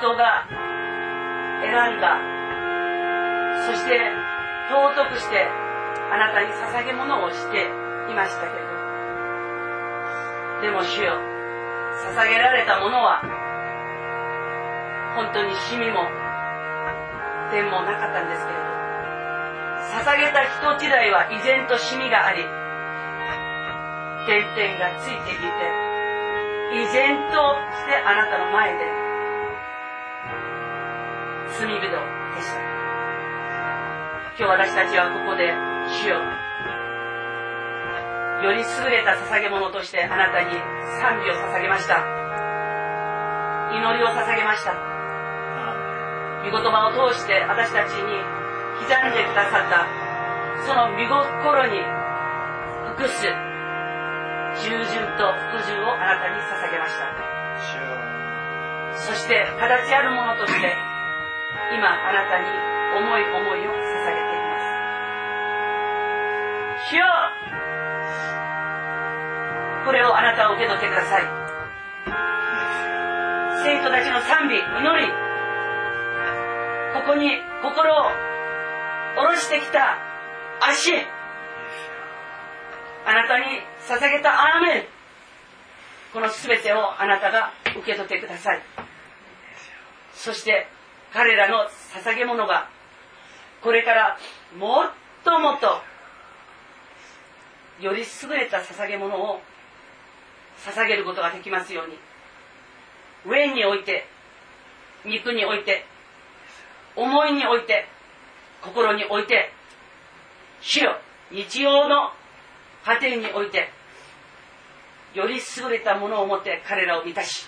人が選んだそして尊くしてあなたに捧げ物をしていましたけれどでも主よ捧げられたものは本当にシミも善もなかったんですけれど捧げた人時代は依然とシミがあり点々がついていて依然としてあなたの前で罪人でした。今日私たちはここで主よ。より優れた捧げ物としてあなたに賛美を捧げました。祈りを捧げました。御言葉を通して私たちに刻んでくださったその見心に服す従順と服従をあなたに捧げました。そして形あるものとして今あなたに思い思いを捧げています。主よこれをあなたは受け取ってください。生徒たちの賛美祈りここに心を下ろしてきた足あなたに捧げたアーメンこの全てをあなたが受け取ってください。そして彼らの捧げ物がこれからもっともっとより優れた捧げ物を捧げることができますように。上において肉において思いにおいて心において主よ日曜の家庭においてより優れたものを持って彼らを満たし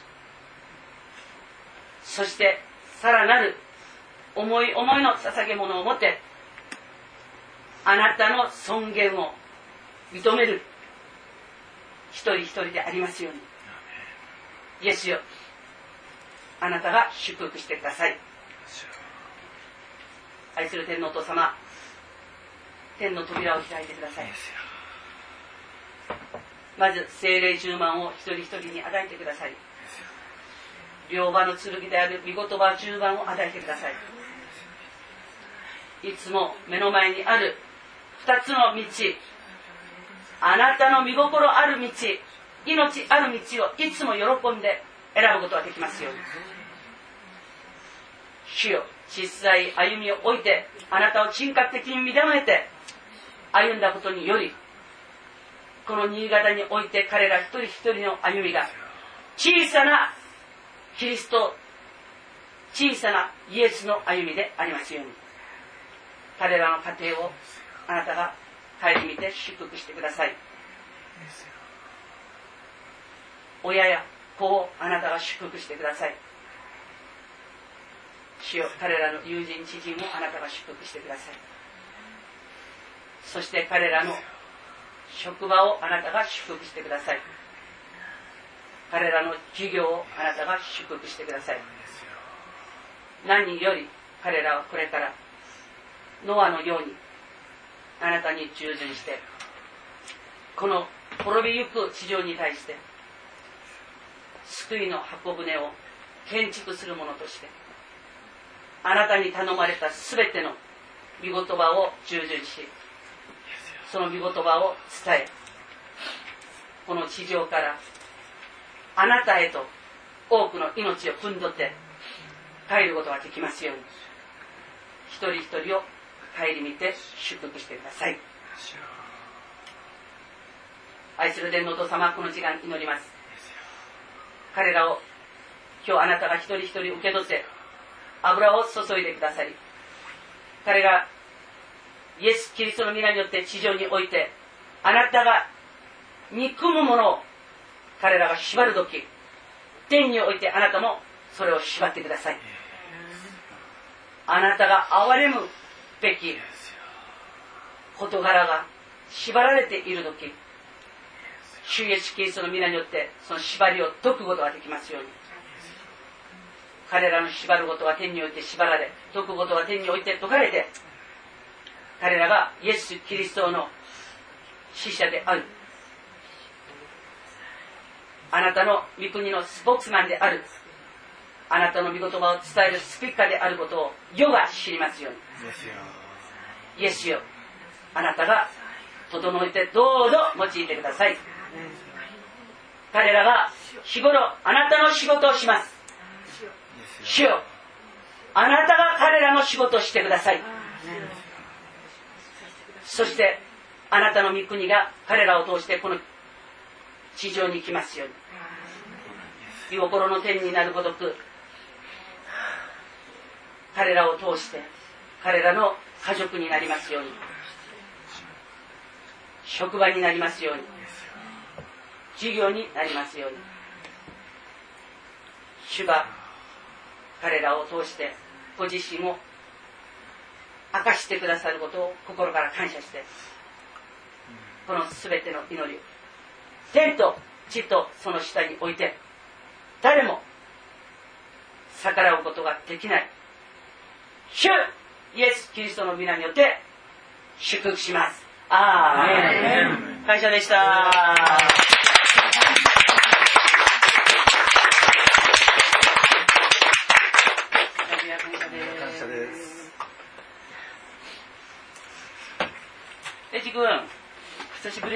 そしてさらなる思い思いの捧げ物を持ってあなたの尊厳を認める一人一人でありますように。イエスよあなたが祝福してください。愛する天皇と様天の扉を開いてくださいまず精霊10万を一人一人に与えてください。両場の剣である御言葉10番を与えてください。いつも目の前にある2つの道。あなたの見心ある道。命ある道をいつも喜んで選ぶことができますように。主よ小さい歩みを置いてあなたを人格的に見めて歩んだことによりこの新潟において彼ら一人一人の歩みが小さなキリスト小さなイエスの歩みでありますように。彼らの家庭をあなたが顧みて祝福してください。親や子をあなたが祝福してください。主よ彼らの友人知人をあなたが祝福してください。そして彼らの職場をあなたが祝福してください。彼らの授業をあなたが祝福してください。何より彼らはこれからノアのようにあなたに従順してこの滅びゆく地上に対して救いの箱舟を建築する者としてあなたに頼まれた全ての御言葉を従順しその御言葉を伝えこの地上からあなたへと多くの命を汲んどって帰ることができますように一人一人を顧みて祝福してください。愛する天皇と様この時間祈ります。彼らを今日あなたが一人一人受け取って油を注いでくださり彼がイエス・キリストの皆によって地上においてあなたが憎むものを彼らが縛る時天においてあなたもそれを縛ってください。あなたが憐れむべき事柄が縛られている時主イエスキリストの皆によってその縛りを解くことができますように。彼らの縛ることは天において縛られ解くことは天において解かれて彼らがイエス・キリストの使者である。あなたの御国のスポークスマンである。あなたの御言葉を伝えるスピッカーであることを世が知りますように。イエスよ。あなたが整えてどうぞ用いてください。彼らが日頃あなたの仕事をします。主よ。あなたが彼らの仕事をしてくださいそしてあなたの御国が彼らを通してこの地上に来ますように。御心の天になるごとく彼らを通して彼らの家族になりますように。職場になりますように。授業になりますように。主が彼らを通してご自身を明かしてくださることを心から感謝してこの全ての祈りを。天と地とその下に置いて誰も逆らうことができない。主イエス・キリストの皆によって祝福します。ああ感謝でした感謝ですエチ君。久しぶり。